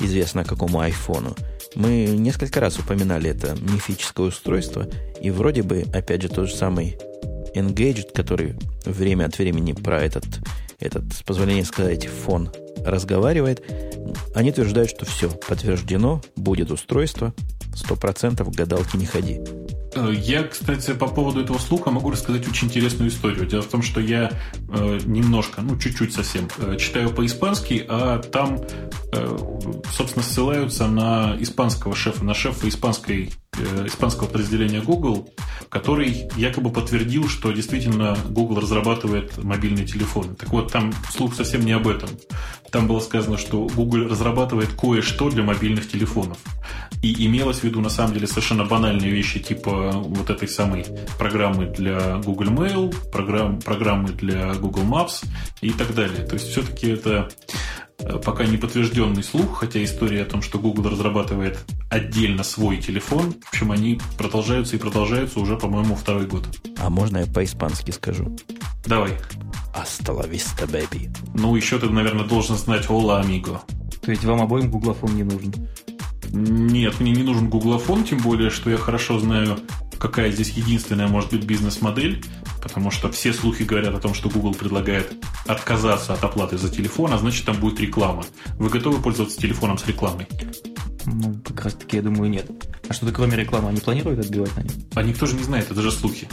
известно какому айфону, мы несколько раз упоминали это мифическое устройство, и вроде бы, опять же, тот же самый Engaged, который время от времени про этот, этот с позволения сказать, фон разговаривает, они утверждают, что все, подтверждено, будет устройство, 100% гадалки не ходи. Э, я, кстати, по поводу этого слуха могу рассказать очень интересную историю. Дело в том, что я э, немножко, ну, чуть-чуть совсем, э, читаю по-испански, а там, собственно, ссылаются на испанского шефа, на шефа испанской, испанского подразделения Google, который якобы подтвердил, что действительно Google разрабатывает мобильные телефоны. Так вот, там слух совсем не об этом. там было сказано, что Google разрабатывает кое-что для мобильных телефонов. И имелось в виду, на самом деле, совершенно банальные вещи, типа вот этой самой программы для Google Mail, программ, программы для Google Maps и так далее. То есть, все-таки это пока не подтвержденный слух, хотя история о том, что Google разрабатывает отдельно свой телефон, в общем, они продолжаются и продолжаются уже, по-моему, второй год. А можно я по-испански скажу? Давай. Асталависта, бэби. Ну, еще ты, наверное, должен знать «Ола, амиго». То есть вам обоим гуглофон не нужен? Нет, мне не нужен гуглофон, тем более, что я хорошо знаю, какая здесь единственная может быть бизнес-модель, потому что все слухи говорят о том, что Google предлагает отказаться от оплаты за телефон, а значит там будет реклама. Вы готовы пользоваться телефоном с рекламой? Ну, как раз таки, я думаю, нет. А что-то кроме рекламы они планируют отбивать на них? А никто же не знает, это же слухи.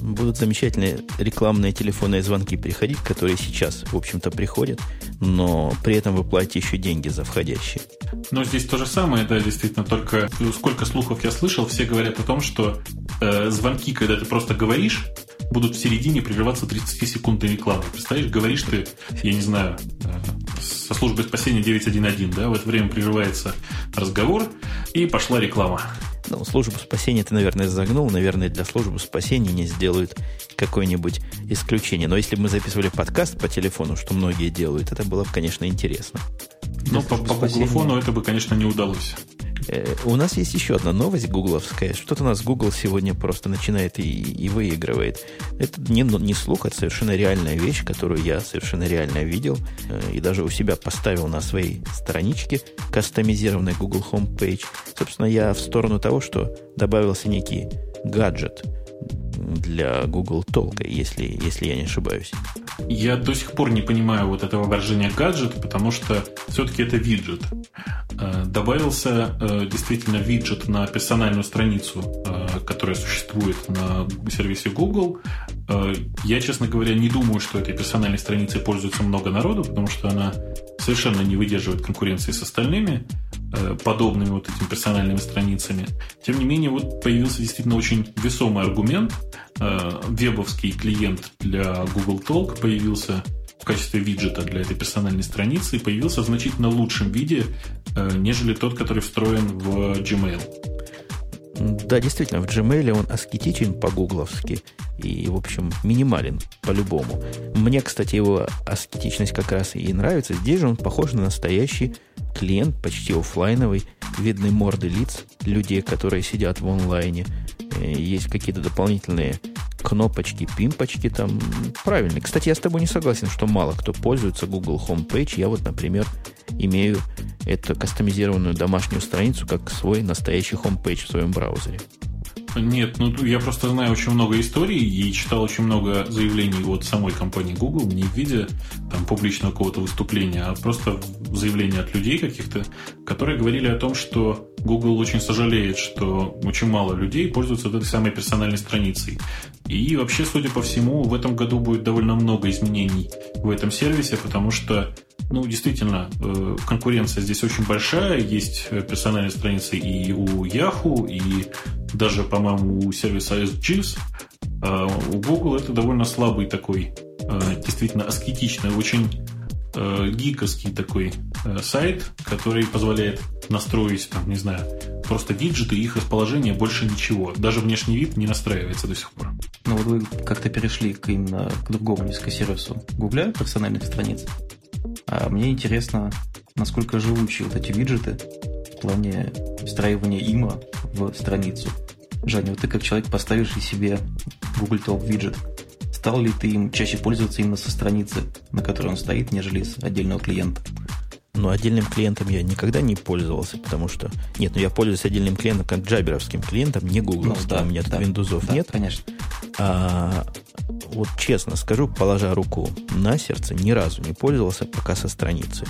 Будут замечательные рекламные телефонные звонки приходить, которые сейчас, в общем-то, приходят, но при этом вы платите еще деньги за входящие. Но здесь то же самое, да, действительно, только сколько слухов я слышал, все говорят о том, что э, звонки, когда ты просто говоришь, будут в середине прерываться 30 секундной рекламы. Представляешь, говоришь ты, я не знаю, э, со службы спасения 911, да, в это время прерывается разговор, и пошла реклама. Ну, службу спасения ты, наверное, загнул. Наверное, для службы спасения не сделают какое-нибудь исключение. Но если бы мы записывали подкаст по телефону, что многие делают, это было бы, конечно, интересно. Но по, по гуглофону это бы, конечно, не удалось. Э, у нас есть еще одна новость гугловская. Что-то у нас Google сегодня просто начинает и, и выигрывает. Это не, не слух, это совершенно реальная вещь, которую я совершенно реально видел. Э, и даже у себя поставил на своей страничке кастомизированной Google Homepage. Собственно, я в сторону того, что добавился некий гаджет для Google Talk, если, если я не ошибаюсь. Я до сих пор не понимаю вот этого выражения гаджет, потому что все-таки это виджет. Э, добавился э, действительно виджет на персональную страницу, э, которая существует на сервисе Google. Я, честно говоря, не думаю, что этой персональной страницей пользуется много народу, потому что она совершенно не выдерживает конкуренции с остальными подобными вот этими персональными страницами. Тем не менее, вот появился действительно очень весомый аргумент. Вебовский клиент для Google Talk появился в качестве виджета для этой персональной страницы и появился в значительно лучшем виде, э, нежели тот, который встроен в Gmail. Да, действительно, в Gmail он аскетичен по-гугловски и, в общем, минимален по-любому. Мне, кстати, его аскетичность как раз и нравится. Здесь же он похож на настоящий клиент, почти офлайновый. Видны морды лиц людей, которые сидят в онлайне. Э, есть какие-то дополнительные кнопочки, пимпочки там правильные. Кстати, я с тобой не согласен, что мало кто пользуется Google Homepage. Я вот, например, имею эту кастомизированную домашнюю страницу как свой настоящий homepage в своем браузере. Нет, ну я просто знаю очень много историй и читал очень много заявлений от самой компании Google, не в виде там публичного какого-то выступления, а просто заявления от людей каких-то, которые говорили о том, что Google очень сожалеет, что очень мало людей пользуются этой самой персональной страницей. И вообще, судя по всему, в этом году будет довольно много изменений в этом сервисе, потому что ну, действительно, э, конкуренция здесь очень большая. Есть э, персональные страницы и у Yahoo, и даже, по-моему, у сервиса SGIS. А у Google это довольно слабый такой, э, действительно аскетичный, очень гиковский такой сайт, который позволяет настроить, там, не знаю, просто виджеты их расположение, больше ничего. Даже внешний вид не настраивается до сих пор. Ну вот вы как-то перешли к именно к другому низкосервису Гугля персональных страниц. А мне интересно, насколько живучи вот эти виджеты в плане встраивания има в страницу. Женя, вот ты как человек, поставивший себе Google Talk виджет, стал ли ты им чаще пользоваться именно со страницы, на которой он стоит, нежели с отдельного клиента? Ну, отдельным клиентом я никогда не пользовался, потому что... Нет, ну я пользуюсь отдельным клиентом как джаберовским клиентом, не Google. Ну, да, у меня тут да, Windows да, нет. конечно. А, вот честно скажу, положа руку на сердце, ни разу не пользовался пока со страницы.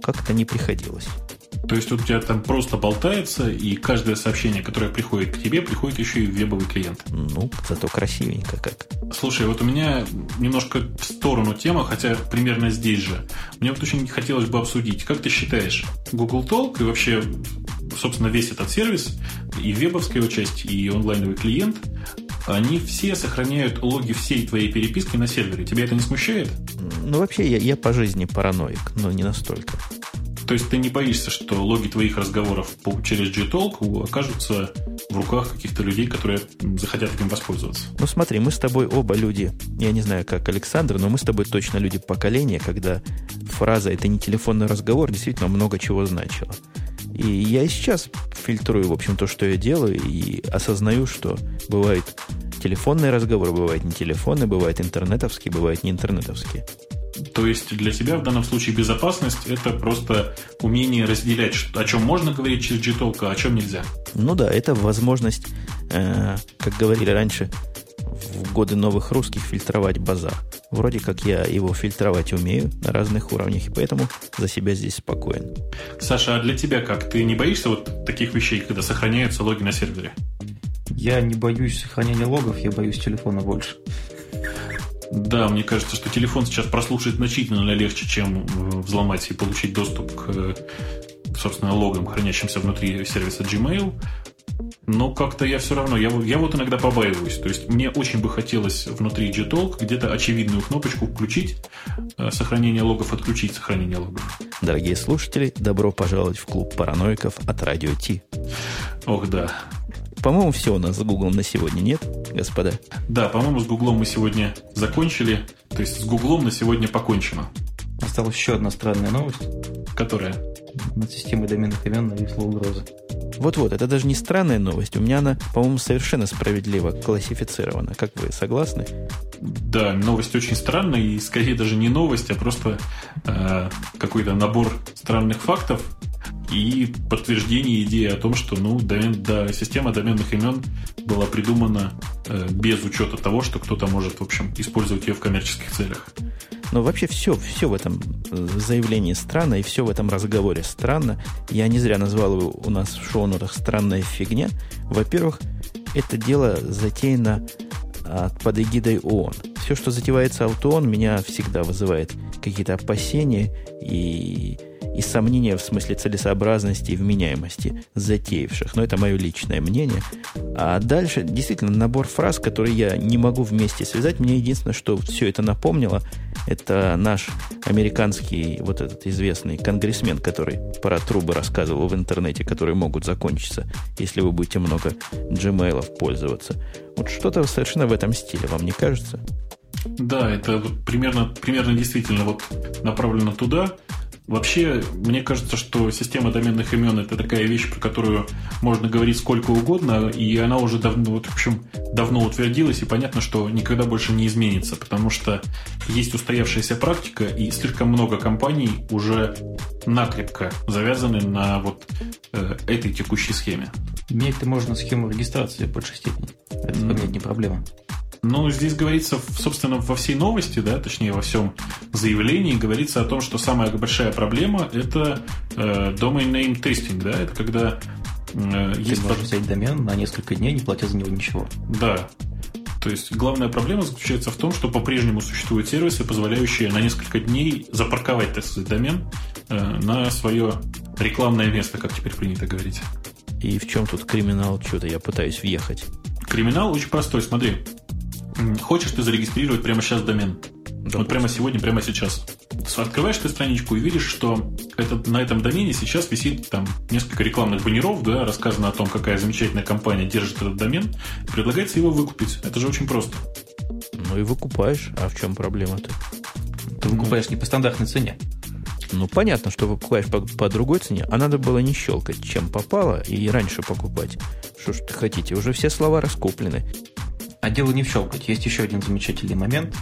Как-то не приходилось. То есть у тебя там просто болтается, и каждое сообщение, которое приходит к тебе, приходит еще и в вебовый клиент. Ну, зато красивенько как. Слушай, вот у меня немножко в сторону тема, хотя примерно здесь же. Мне вот очень хотелось бы обсудить, как ты считаешь, Google Talk и вообще, собственно, весь этот сервис, и вебовская его часть, и онлайновый клиент, они все сохраняют логи всей твоей переписки на сервере. Тебя это не смущает? Ну, вообще, я, я по жизни параноик, но не настолько. То есть ты не боишься, что логи твоих разговоров через Gtalk окажутся в руках каких-то людей, которые захотят этим воспользоваться? Ну смотри, мы с тобой оба люди, я не знаю, как Александр, но мы с тобой точно люди поколения, когда фраза «это не телефонный разговор» действительно много чего значила. И я и сейчас фильтрую, в общем, то, что я делаю, и осознаю, что бывают телефонные разговоры, бывают не телефонные, бывают интернетовские, бывают не интернетовские. То есть для тебя в данном случае безопасность это просто умение разделять, о чем можно говорить через Gtalk, а о чем нельзя. Ну да, это возможность, э, как говорили раньше, в годы новых русских фильтровать базар. Вроде как я его фильтровать умею на разных уровнях, и поэтому за себя здесь спокоен. Саша, а для тебя как? Ты не боишься вот таких вещей, когда сохраняются логи на сервере? Я не боюсь сохранения логов, я боюсь телефона больше. Да, мне кажется, что телефон сейчас прослушать значительно легче, чем э, взломать и получить доступ к, собственно, логам, хранящимся внутри сервиса Gmail. Но как-то я все равно, я, я вот иногда побаиваюсь. То есть мне очень бы хотелось внутри Gtalk где-то очевидную кнопочку включить, э, сохранение логов, отключить сохранение логов. Дорогие слушатели, добро пожаловать в клуб параноиков от Радио Ти. Ох, да. По-моему, все у нас с Гуглом на сегодня, нет, господа? Да, по-моему, с Гуглом мы сегодня закончили. То есть с Гуглом на сегодня покончено. Осталась еще одна странная новость. Которая? Над системой доменных имен нависла угроза. Вот-вот, это даже не странная новость. У меня она, по-моему, совершенно справедливо классифицирована. Как вы, согласны? Да, новость очень странная, и скорее даже не новость, а просто э, какой-то набор странных фактов, и подтверждение идеи о том, что ну, домен, да, система доменных имен была придумана э, без учета того, что кто-то может, в общем, использовать ее в коммерческих целях. Но вообще все, все в этом э, заявлении странно, и все в этом разговоре странно. Я не зря назвал его у нас в шоу-нотах «странная фигня». Во-первых, это дело затеяно от, под эгидой ООН. Все, что затевается от ООН, меня всегда вызывает какие-то опасения и и сомнения в смысле целесообразности и вменяемости затеявших. Но это мое личное мнение. А дальше действительно набор фраз, которые я не могу вместе связать. Мне единственное, что все это напомнило, это наш американский вот этот известный конгрессмен, который про трубы рассказывал в интернете, которые могут закончиться, если вы будете много Gmail пользоваться. Вот что-то совершенно в этом стиле, вам не кажется? Да, это вот примерно, примерно действительно вот направлено туда. Вообще, мне кажется, что система доменных имен это такая вещь, про которую можно говорить сколько угодно, и она уже давно, вот, в общем, давно утвердилась, и понятно, что никогда больше не изменится, потому что есть устоявшаяся практика, и слишком много компаний уже накрепко завязаны на вот э, этой текущей схеме. Менять-то можно схему регистрации по большей степени. Это поменять не проблема. Ну, здесь говорится, собственно, во всей новости, да, точнее, во всем заявлении говорится о том, что самая большая проблема – это э, domain name testing, да, это когда э, есть... Ты можешь взять домен на несколько дней, не платя за него ничего. Да, то есть главная проблема заключается в том, что по-прежнему существуют сервисы, позволяющие на несколько дней запарковать, так сказать, домен э, на свое рекламное место, как теперь принято говорить. И в чем тут криминал? Что-то я пытаюсь въехать. Криминал очень простой. Смотри, Хочешь ты зарегистрировать прямо сейчас домен? Да, вот прямо сегодня, прямо сейчас. Открываешь ты страничку и видишь, что это, на этом домене сейчас висит там несколько рекламных баннеров, да, рассказано о том, какая замечательная компания держит этот домен. Предлагается его выкупить. Это же очень просто. Ну и выкупаешь. А в чем проблема-то? Ты выкупаешь не по стандартной цене. Ну, понятно, что выкупаешь по, по другой цене, а надо было не щелкать, чем попало, и раньше покупать. Что ж ты хотите, уже все слова раскуплены. А дело не в щелкать. Есть еще один замечательный момент,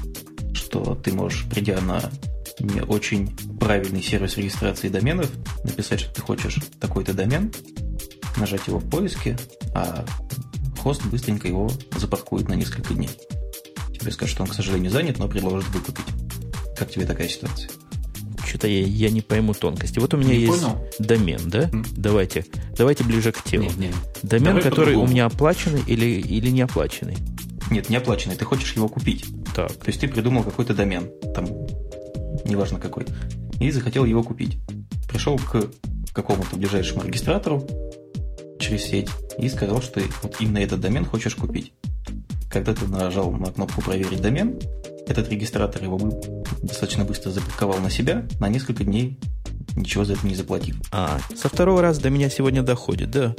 что ты можешь, придя на не очень правильный сервис регистрации доменов, написать, что ты хочешь такой-то домен, нажать его в поиске, а хост быстренько его запаркует на несколько дней. Тебе скажут, что он, к сожалению, занят, но предложит выкупить. Как тебе такая ситуация? Что-то я, я не пойму тонкости. Вот у меня не есть понял? домен, да? Mm. Давайте, давайте ближе к телу. Нет, нет. Домен, Давай который у меня оплаченный или, или не оплаченный? Нет, не оплаченный, ты хочешь его купить. Так. То есть ты придумал какой-то домен, там, неважно какой, и захотел его купить. Пришел к какому-то ближайшему регистратору через сеть и сказал, что ты вот именно этот домен хочешь купить. когда ты нажал на кнопку «Проверить домен», этот регистратор его достаточно быстро запаковал на себя на несколько дней, ничего за это не заплатив. А, со второго раза до меня сегодня доходит, да.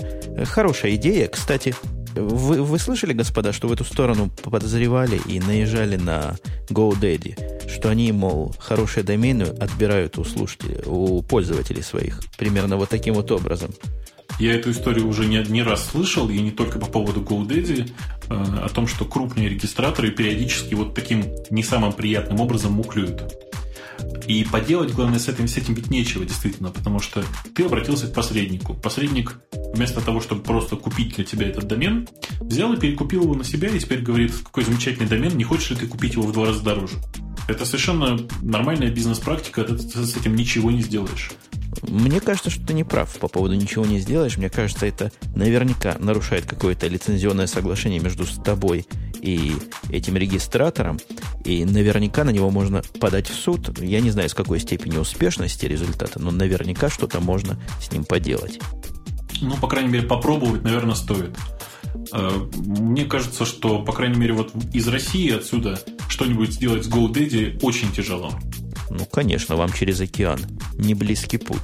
Хорошая идея. Кстати, вы, вы слышали, господа, что в эту сторону подозревали и наезжали на GoDaddy, что они, мол, хорошие домены отбирают у слушателей, у пользователей своих. Примерно вот таким вот образом. Я эту историю уже не, не раз слышал, и не только по поводу GoDaddy, э, о том, что крупные регистраторы периодически вот таким не самым приятным образом муклюют. И поделать, главное, с этим, с этим ведь нечего, действительно, потому что ты обратился к посреднику. Посредник, вместо того, чтобы просто купить для тебя этот домен, взял и перекупил его на себя, и теперь говорит, какой замечательный домен, не хочешь ли ты купить его в два раза дороже? Это совершенно нормальная бизнес-практика, ты с этим ничего не сделаешь. Мне кажется, что ты не прав по поводу ничего не сделаешь. Мне кажется, это наверняка нарушает какое-то лицензионное соглашение между тобой и этим регистратором. И наверняка на него можно подать в суд. Я не знаю, с какой степени успешности результата, но наверняка что-то можно с ним поделать. Ну, по крайней мере, попробовать, наверное, стоит. Э, мне кажется, что, по крайней мере, вот из России отсюда что-нибудь сделать с GoDaddy очень тяжело. Ну, конечно, вам через океан. Не близкий путь.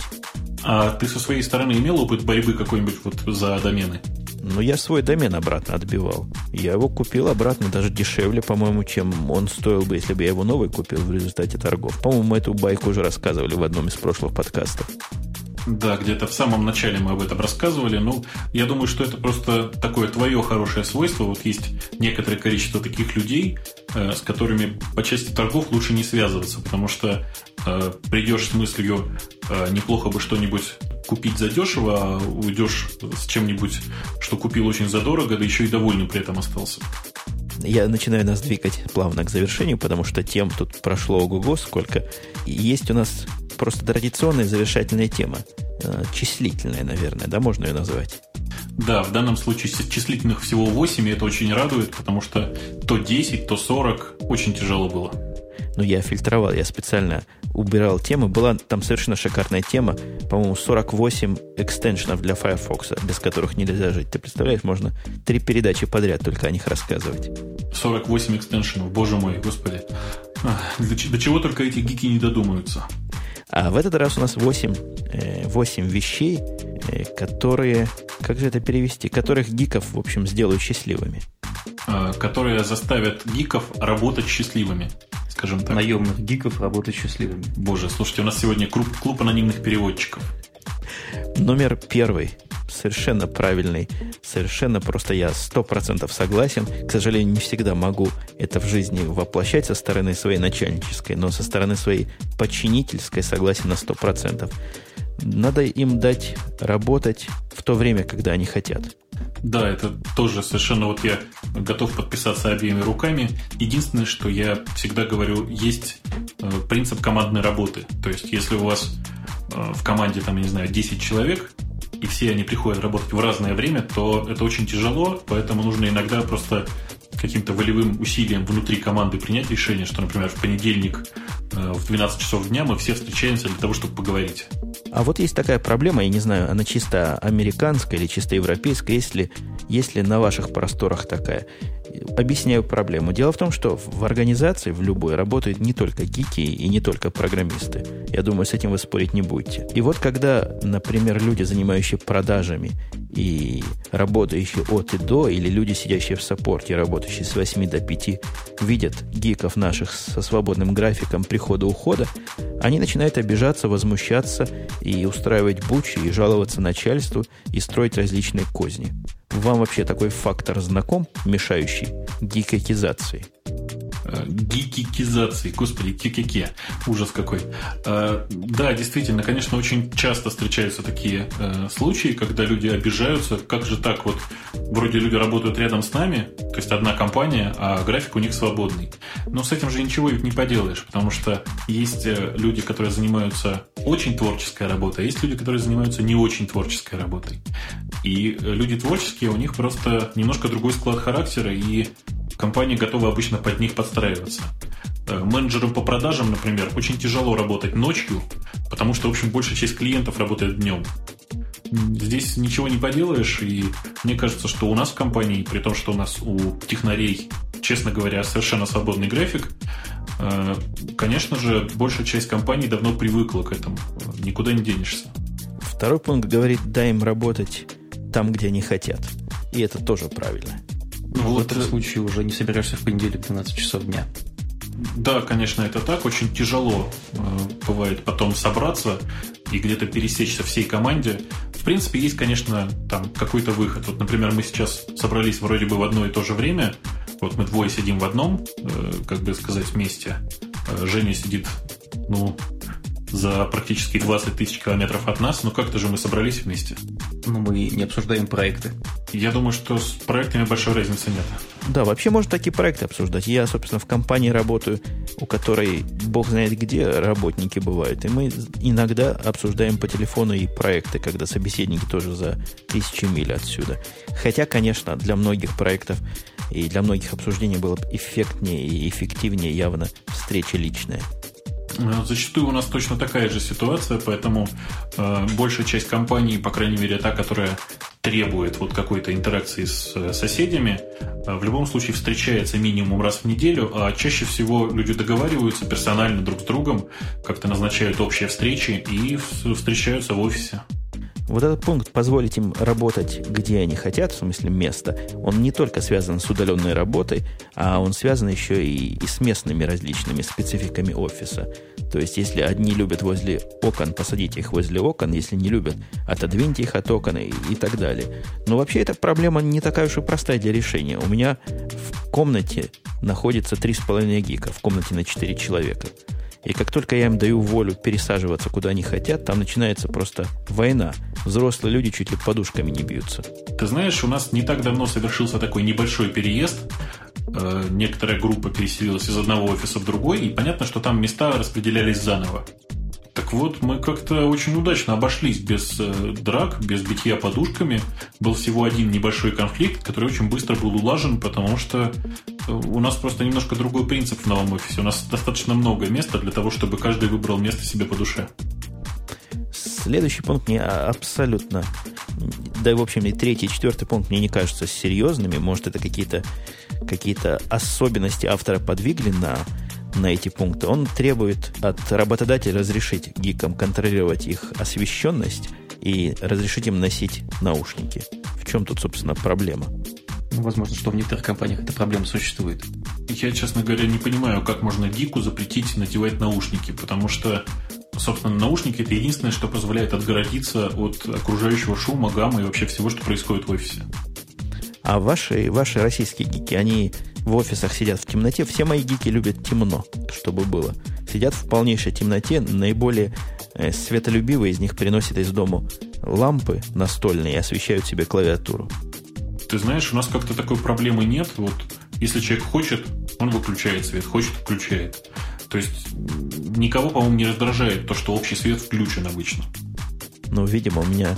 А ты со своей стороны имел опыт борьбы какой-нибудь вот за домены? Ну, я свой домен обратно отбивал. Я его купил обратно даже дешевле, по-моему, чем он стоил бы, если бы я его новый купил в результате торгов. По-моему, мы эту байку уже рассказывали в одном из прошлых подкастов. Да, где-то в самом начале мы об этом рассказывали. Ну, я думаю, что это просто такое твое хорошее свойство. Вот есть некоторое количество таких людей, э, с которыми по части торгов лучше не связываться, потому что э, придешь с мыслью э, неплохо бы что-нибудь купить задешево, а уйдешь с чем-нибудь, что купил очень задорого, да еще и довольным при этом остался. Я начинаю нас двигать плавно к завершению, потому что тем тут прошло ого-го сколько. есть у нас просто традиционная завершательная тема. Э, числительная, наверное, да, можно ее назвать? Да, в данном случае числительных всего 8, и это очень радует, потому что то 10, то 40 очень тяжело было. Ну, я фильтровал, я специально убирал темы. Была там совершенно шикарная тема. По-моему, 48 экстеншенов для Firefox, без которых нельзя жить. Ты представляешь, можно три передачи подряд только о них рассказывать. 48 экстеншенов, боже мой, господи. До чего только эти гики не додумаются. А в этот раз у нас 8, 8 э, вещей, э, которые, как же это перевести, которых гиков, в общем, сделают счастливыми. А, которые заставят гиков работать счастливыми, скажем так. Наемных гиков работать счастливыми. Боже, слушайте, у нас сегодня клуб, клуб анонимных переводчиков. Номер первый совершенно правильный, совершенно просто я сто процентов согласен. К сожалению, не всегда могу это в жизни воплощать со стороны своей начальнической, но со стороны своей подчинительской согласен на сто процентов. Надо им дать работать в то время, когда они хотят. Да, это тоже совершенно вот я готов подписаться обеими руками. Единственное, что я всегда говорю, есть э, принцип командной работы. То есть, если у вас э, в команде, там, я не знаю, 10 человек, и все они приходят работать в разное время, то это очень тяжело, поэтому нужно иногда просто каким-то волевым усилием внутри команды принять решение, что, например, в понедельник э, в 12 часов дня мы все встречаемся для того, чтобы поговорить. А вот есть такая проблема, я не знаю, она чисто американская или чисто европейская, если, если на ваших просторах такая. Объясняю проблему. Дело в том, что в организации, в любой, работают не только гики и не только программисты. Я думаю, с этим вы спорить не будете. И вот когда, например, люди, занимающие продажами и работающие от и до, или люди, сидящие в саппорте, работающие с 8 до 5, видят гиков наших со свободным графиком прихода-ухода, они начинают обижаться, возмущаться и устраивать бучи, и жаловаться начальству, и строить различные козни. Вам вообще такой фактор знаком, мешающий гикокизации? Э, гикикизации, господи, кикике, ужас какой. Э, да, действительно, конечно, очень часто встречаются такие э, случаи, когда люди обижаются, как же так вот, вроде люди работают рядом с нами, то есть одна компания, а график у них свободный. Но с этим же ничего ведь не поделаешь, потому что есть люди, которые занимаются очень творческой работой, а есть люди, которые занимаются не очень творческой работой. И люди творческие, у них просто немножко другой склад характера, и компания готова обычно под них подстраиваться. Э, менеджерам по продажам, например, очень тяжело работать ночью, потому что, в общем, большая часть клиентов работает днем. здесь ничего не поделаешь, и мне кажется, что у нас в компании, при том, что у нас у технарей, честно говоря, совершенно свободный график, э, конечно же, большая часть компаний давно привыкла к этому. Никуда не денешься. Второй пункт говорит, дай им работать там, где они хотят. И это тоже правильно. Ну, вот в этом случае уже не собираешься в понедельник 12 часов дня. Да, конечно, это так. Очень тяжело э, бывает потом собраться и где-то пересечься всей команде. В принципе, есть, конечно, там какой-то выход. Вот, например, мы сейчас собрались вроде бы в одно и то же время. Вот мы двое сидим в одном, э, как бы сказать, вместе. Э, Женя сидит, ну, за практически 20 тысяч километров от нас, но как-то же мы собрались вместе. Но мы не обсуждаем проекты. Я думаю, что с проектами большой разницы нет. Да, вообще можно такие проекты обсуждать. Я, собственно, в компании работаю, у которой бог знает где работники бывают. И мы иногда обсуждаем по телефону и проекты, когда собеседники тоже за тысячи миль отсюда. Хотя, конечно, для многих проектов и для многих обсуждений было бы эффектнее и эффективнее явно встреча личная. Э, зачастую у нас точно такая же ситуация, поэтому э, большая часть компаний, по крайней мере та, которая требует вот какой-то интеракции с э, соседями, э, в любом случае встречается минимум раз в неделю, а чаще всего люди договариваются персонально друг с другом, как-то назначают общие встречи и встречаются в офисе. Вот этот пункт позволить им работать, где они хотят, в смысле места, он не только связан с удаленной работой, а он связан еще и, и с местными различными спецификами офиса. То есть, если одни любят возле окон, посадите их возле окон, если не любят, отодвиньте их от окон и, и так далее. Но вообще эта проблема не такая уж и простая для решения. У меня в комнате находится 3,5 гика, в комнате на 4 человека. И как только я им даю волю пересаживаться куда они хотят, там начинается просто война. Взрослые люди чуть ли подушками не бьются. Ты знаешь, у нас не так давно совершился такой небольшой переезд. Э, некоторая группа переселилась из одного офиса в другой, и понятно, что там места распределялись заново. Так вот, мы как-то очень удачно обошлись без э, драк, без битья подушками. Был всего один небольшой конфликт, который очень быстро был улажен, потому что э, у нас просто немножко другой принцип в новом офисе. У нас достаточно много места для того, чтобы каждый выбрал место себе по душе. Следующий пункт мне абсолютно, да и в общем и третий, и четвертый пункт мне не кажутся серьезными. Может, это какие-то какие особенности автора подвигли на на эти пункты. Он требует от работодателя разрешить гикам контролировать их освещенность и разрешить им носить наушники. В чем тут, собственно, проблема? Ну, возможно, что в некоторых компаниях эта проблема существует. Я, честно говоря, не понимаю, как можно гику запретить надевать наушники, потому что, собственно, наушники – это единственное, что позволяет отгородиться от окружающего шума, гамма и вообще всего, что происходит в офисе. А ваши, ваши российские гики, они в офисах сидят в темноте. Все мои гики любят темно, чтобы было. Сидят в полнейшей темноте. Наиболее э, светолюбивые из них приносят из дома лампы настольные и освещают себе клавиатуру. Ты знаешь, у нас как-то такой проблемы нет. Вот если человек хочет, он выключает свет, хочет, включает. То есть никого, по-моему, не раздражает то, что общий свет включен обычно. Ну, видимо, у меня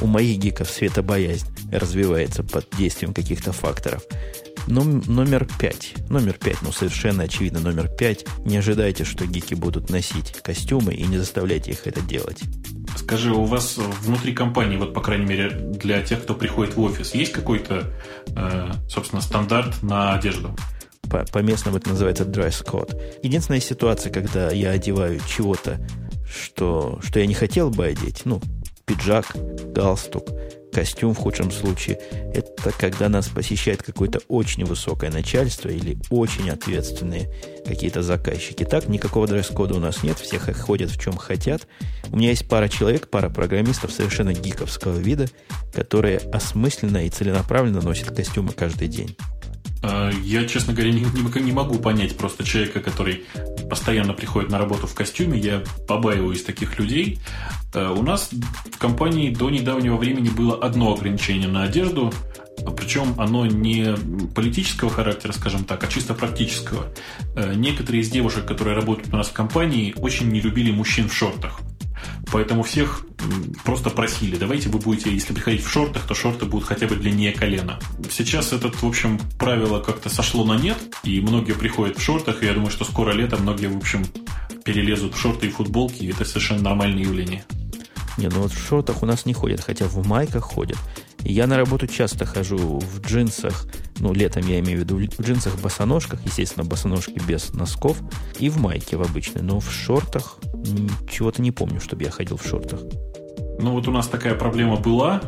у моих гиков светобоязнь развивается под действием каких-то факторов. Ном, номер пять. Номер пять, ну совершенно очевидно, номер пять. Не ожидайте, что гики будут носить костюмы и не заставляйте их это делать. Скажи, у вас внутри компании, вот по крайней мере для тех, кто приходит в офис, есть какой-то, э, собственно, стандарт на одежду? По, по местному это называется code. Единственная ситуация, когда я одеваю чего-то, что, что я не хотел бы одеть, ну, пиджак, галстук, костюм в худшем случае, это когда нас посещает какое-то очень высокое начальство или очень ответственные какие-то заказчики. Так, никакого дресс-кода у нас нет, всех ходят в чем хотят. У меня есть пара человек, пара программистов совершенно гиковского вида, которые осмысленно и целенаправленно носят костюмы каждый день. А, я, честно говоря, не, не, могу понять просто человека, который постоянно приходит на работу в костюме. Я побаиваюсь таких людей. А, у нас в компании до недавнего времени было одно ограничение на одежду, причем оно не политического характера, скажем так, а чисто практического. А, некоторые из девушек, которые работают у нас в компании, очень не любили мужчин в шортах. Поэтому всех просто просили, давайте вы будете, если приходить в шортах, то шорты будут хотя бы длиннее колена. Сейчас это, в общем, правило как-то сошло на нет, и многие приходят в шортах, и я думаю, что скоро лето многие, в общем, перелезут в шорты и футболки, и это совершенно нормальное явление. Не, ну вот в шортах у нас не ходят, хотя в майках ходят. Я на работу часто хожу в джинсах, ну, летом я имею в виду в джинсах, босоножках, естественно, босоножки без носков, и в майке в обычной, но в шортах чего-то не помню, чтобы я ходил в шортах. Ну, вот у нас такая проблема была,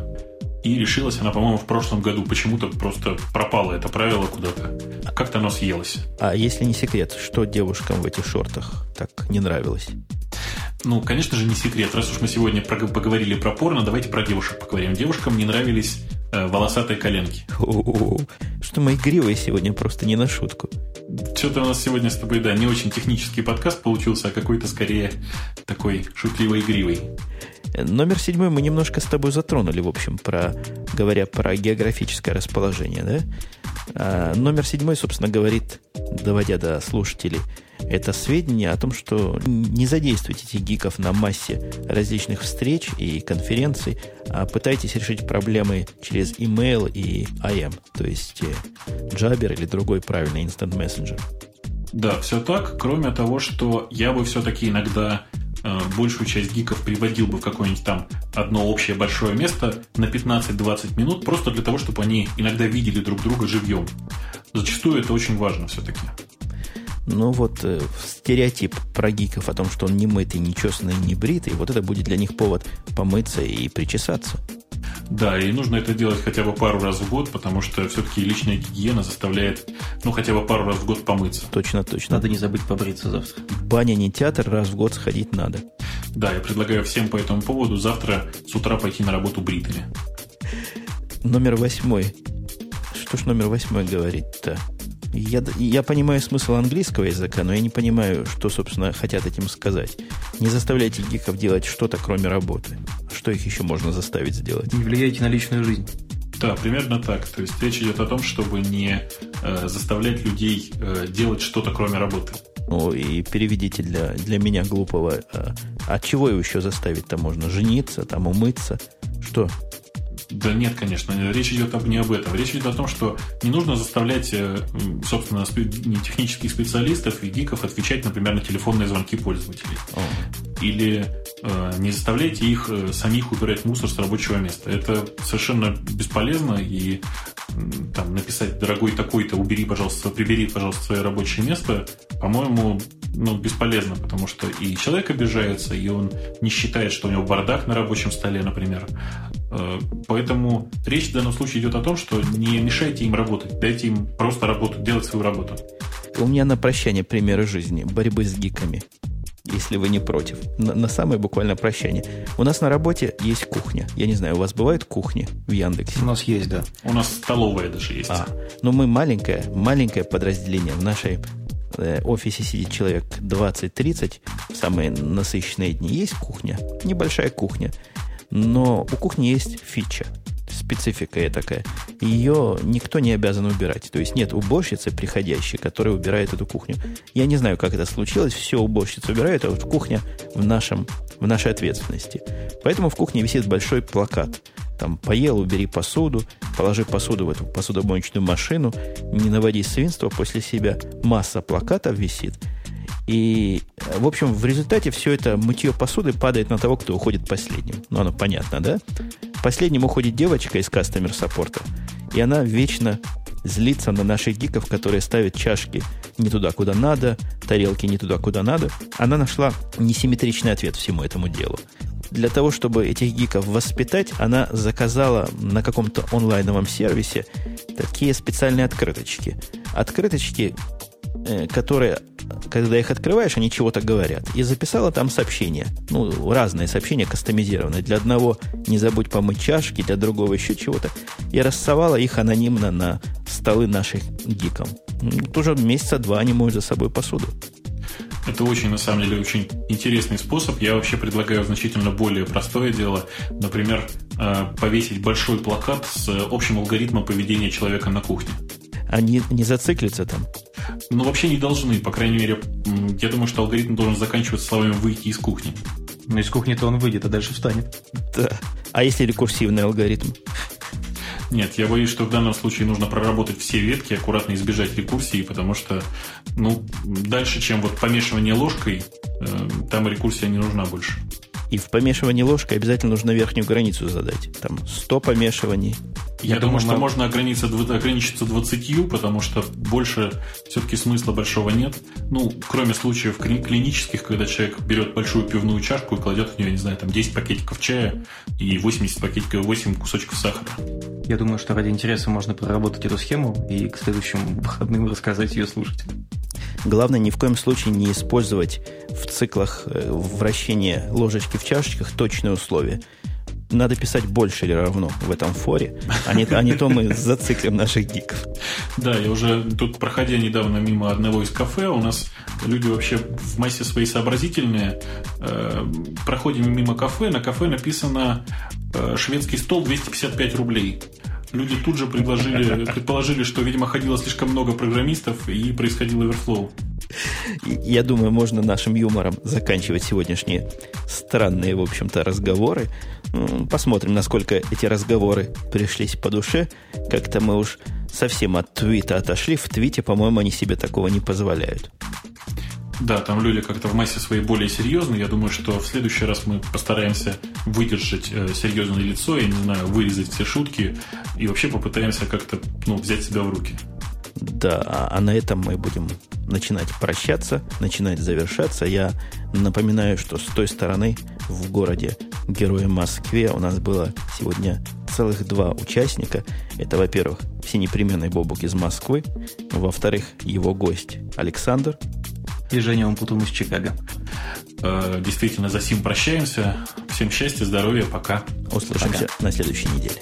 и решилась она, по-моему, в прошлом году. Почему-то просто пропало это правило куда-то. Как-то оно съелось. А если не секрет, что девушкам в этих шортах так не нравилось? Ну, конечно же, не секрет. Раз уж мы сегодня поговорили про порно, давайте про девушек поговорим. Девушкам не нравились э, волосатые коленки. Что мы игривые сегодня просто не на шутку. Что-то у нас сегодня с тобой, да, не очень технический подкаст получился, а какой-то скорее такой шутливо-игривый. Номер седьмой мы немножко с тобой затронули, в общем, про, говоря про географическое расположение, да? А номер седьмой, собственно, говорит, доводя до слушателей, это сведения о том, что не задействуйте этих гиков на массе различных встреч и конференций, а пытайтесь решить проблемы через email и IM, то есть э, Jabber или другой правильный Instant Messenger. Да, все так, кроме того, что я бы все-таки иногда э, большую часть гиков приводил бы в какое-нибудь там одно общее большое место на 15-20 минут, просто для того, чтобы они иногда видели друг друга живьем. Зачастую это очень важно все-таки. Ну вот э, стереотип про гиков о том, что он не мытый, не чесанный, не бритый, вот это будет для них повод помыться и причесаться. Да, и нужно это делать хотя бы пару раз в год, потому что все-таки личная гигиена заставляет, ну, хотя бы пару раз в год помыться. Точно, точно. Надо не забыть побриться завтра. Баня не театр, раз в год сходить надо. Да, я предлагаю всем по этому поводу завтра с утра пойти на работу бритыми. Номер восьмой. Что ж номер восьмой говорит-то? Я, я понимаю смысл английского языка, но я не понимаю, что, собственно, хотят этим сказать. Не заставляйте гиков делать что-то, кроме работы. Что их еще можно заставить сделать? Не влияйте на личную жизнь. Да, примерно так. То есть речь идет о том, чтобы не э, заставлять людей э, делать что-то, кроме работы. Ну и переведите для, для меня глупого. Э, а чего его еще заставить-то можно? Жениться, там умыться? Что? Да нет, конечно, речь идет об, не об этом. Речь идет о том, что не нужно заставлять, э, собственно, не технических специалистов и гиков отвечать, например, на телефонные звонки пользователей. О. Или не заставляйте их э, самих убирать мусор с рабочего места. Это совершенно бесполезно и там, написать, дорогой такой-то, убери, пожалуйста, прибери, пожалуйста, свое рабочее место, по-моему, ну, бесполезно, потому что и человек обижается, и он не считает, что у него бардак на рабочем столе, например. Э, поэтому речь в данном случае идет о том, что не мешайте им работать, дайте им просто работать, делать свою работу. У меня на прощание примеры жизни, борьбы с гиками если вы не против. На, на самое буквально прощание. У нас на работе есть кухня. Я не знаю, у вас бывают кухни в Яндексе? У нас есть, да. У нас столовая даже есть. А, ну мы маленькое, маленькое подразделение. В нашей э, офисе сидит человек 20-30 в самые насыщенные дни. Есть кухня, небольшая кухня. Но у кухни есть фича – специфика такая. Ее никто не обязан убирать. То есть нет уборщицы приходящей, которая убирает эту кухню. Я не знаю, как это случилось. Все уборщицы убирают, а вот кухня в, нашем, в нашей ответственности. Поэтому в кухне висит большой плакат. Там поел, убери посуду, положи посуду в эту посудомоечную машину, не наводи свинство после себя. Масса плакатов висит. И, в общем, в результате все это мытье посуды падает на того, кто уходит последним. Ну, оно понятно, да? Последним уходит девочка из кастомер саппорта, и она вечно злится на наших гиков, которые ставят чашки не туда, куда надо, тарелки не туда, куда надо. Она нашла несимметричный ответ всему этому делу. Для того, чтобы этих гиков воспитать, она заказала на каком-то онлайновом сервисе такие специальные открыточки. Открыточки, Э, которые, когда их открываешь, они чего-то говорят. И записала там сообщения. Ну, разные сообщения кастомизированные. Для одного не забудь помыть чашки, для другого еще чего-то. И рассовала их анонимно на столы наших гикам. Тоже месяца два они моют за собой посуду. Это очень, на самом деле, очень интересный способ. Я вообще предлагаю значительно более простое дело. Например, э, повесить большой плакат с общим алгоритмом поведения человека на кухне. А не, зациклиться там? Ну, вообще не должны. По крайней мере, я думаю, что алгоритм должен заканчиваться словами «выйти из кухни». Но из кухни-то он выйдет, а дальше встанет. Да. А если рекурсивный алгоритм? Нет, я боюсь, что в данном случае нужно проработать все ветки, аккуратно избежать рекурсии, потому что, ну, дальше, чем вот помешивание ложкой, э, там рекурсия не нужна больше. И в помешивании ложкой обязательно нужно верхнюю границу задать. Там 100 помешиваний. Я, Я думаю, что можно ограничиться, ограничиться 20, потому что больше все-таки смысла большого нет. Ну, кроме случаев клинических, когда человек берет большую пивную чашку и кладет в нее, не знаю, там 10 пакетиков чая и 80 пакетиков, 8 кусочков сахара. Я думаю, что ради интереса можно проработать эту схему и к следующим выходным рассказать ее слушателям. Главное ни в коем случае не использовать в циклах э, вращения ложечки в чашечках точные условия. Надо писать больше или равно в этом форе, а не, а не то мы зациклим наших гиков. Да, я уже тут, проходя недавно мимо одного из кафе, у нас люди вообще в массе своей сообразительные. Э, проходим мимо кафе, на кафе написано э, «Шведский стол 255 рублей» люди тут же предложили, предположили, что, видимо, ходило слишком много программистов и происходил оверфлоу. Я думаю, можно нашим юмором заканчивать сегодняшние странные, в общем-то, разговоры. Посмотрим, насколько эти разговоры пришлись по душе. Как-то мы уж совсем от твита отошли. В твите, по-моему, они себе такого не позволяют. Да, там люди как-то в массе своей более серьезные. Я думаю, что в следующий раз мы постараемся выдержать э, серьезное лицо, я не знаю, вырезать все шутки и вообще попытаемся как-то ну, взять себя в руки. Да, а, а на этом мы будем начинать прощаться, начинать завершаться. Я напоминаю, что с той стороны в городе Героя Москве у нас было сегодня целых два участника. Это, во-первых, всенепременный Бобук из Москвы, во-вторых, его гость Александр – и Женя Умпутун из Чикаго. Э, действительно, за сим прощаемся. Всем счастья, здоровья, пока. Услышимся пока. на следующей неделе.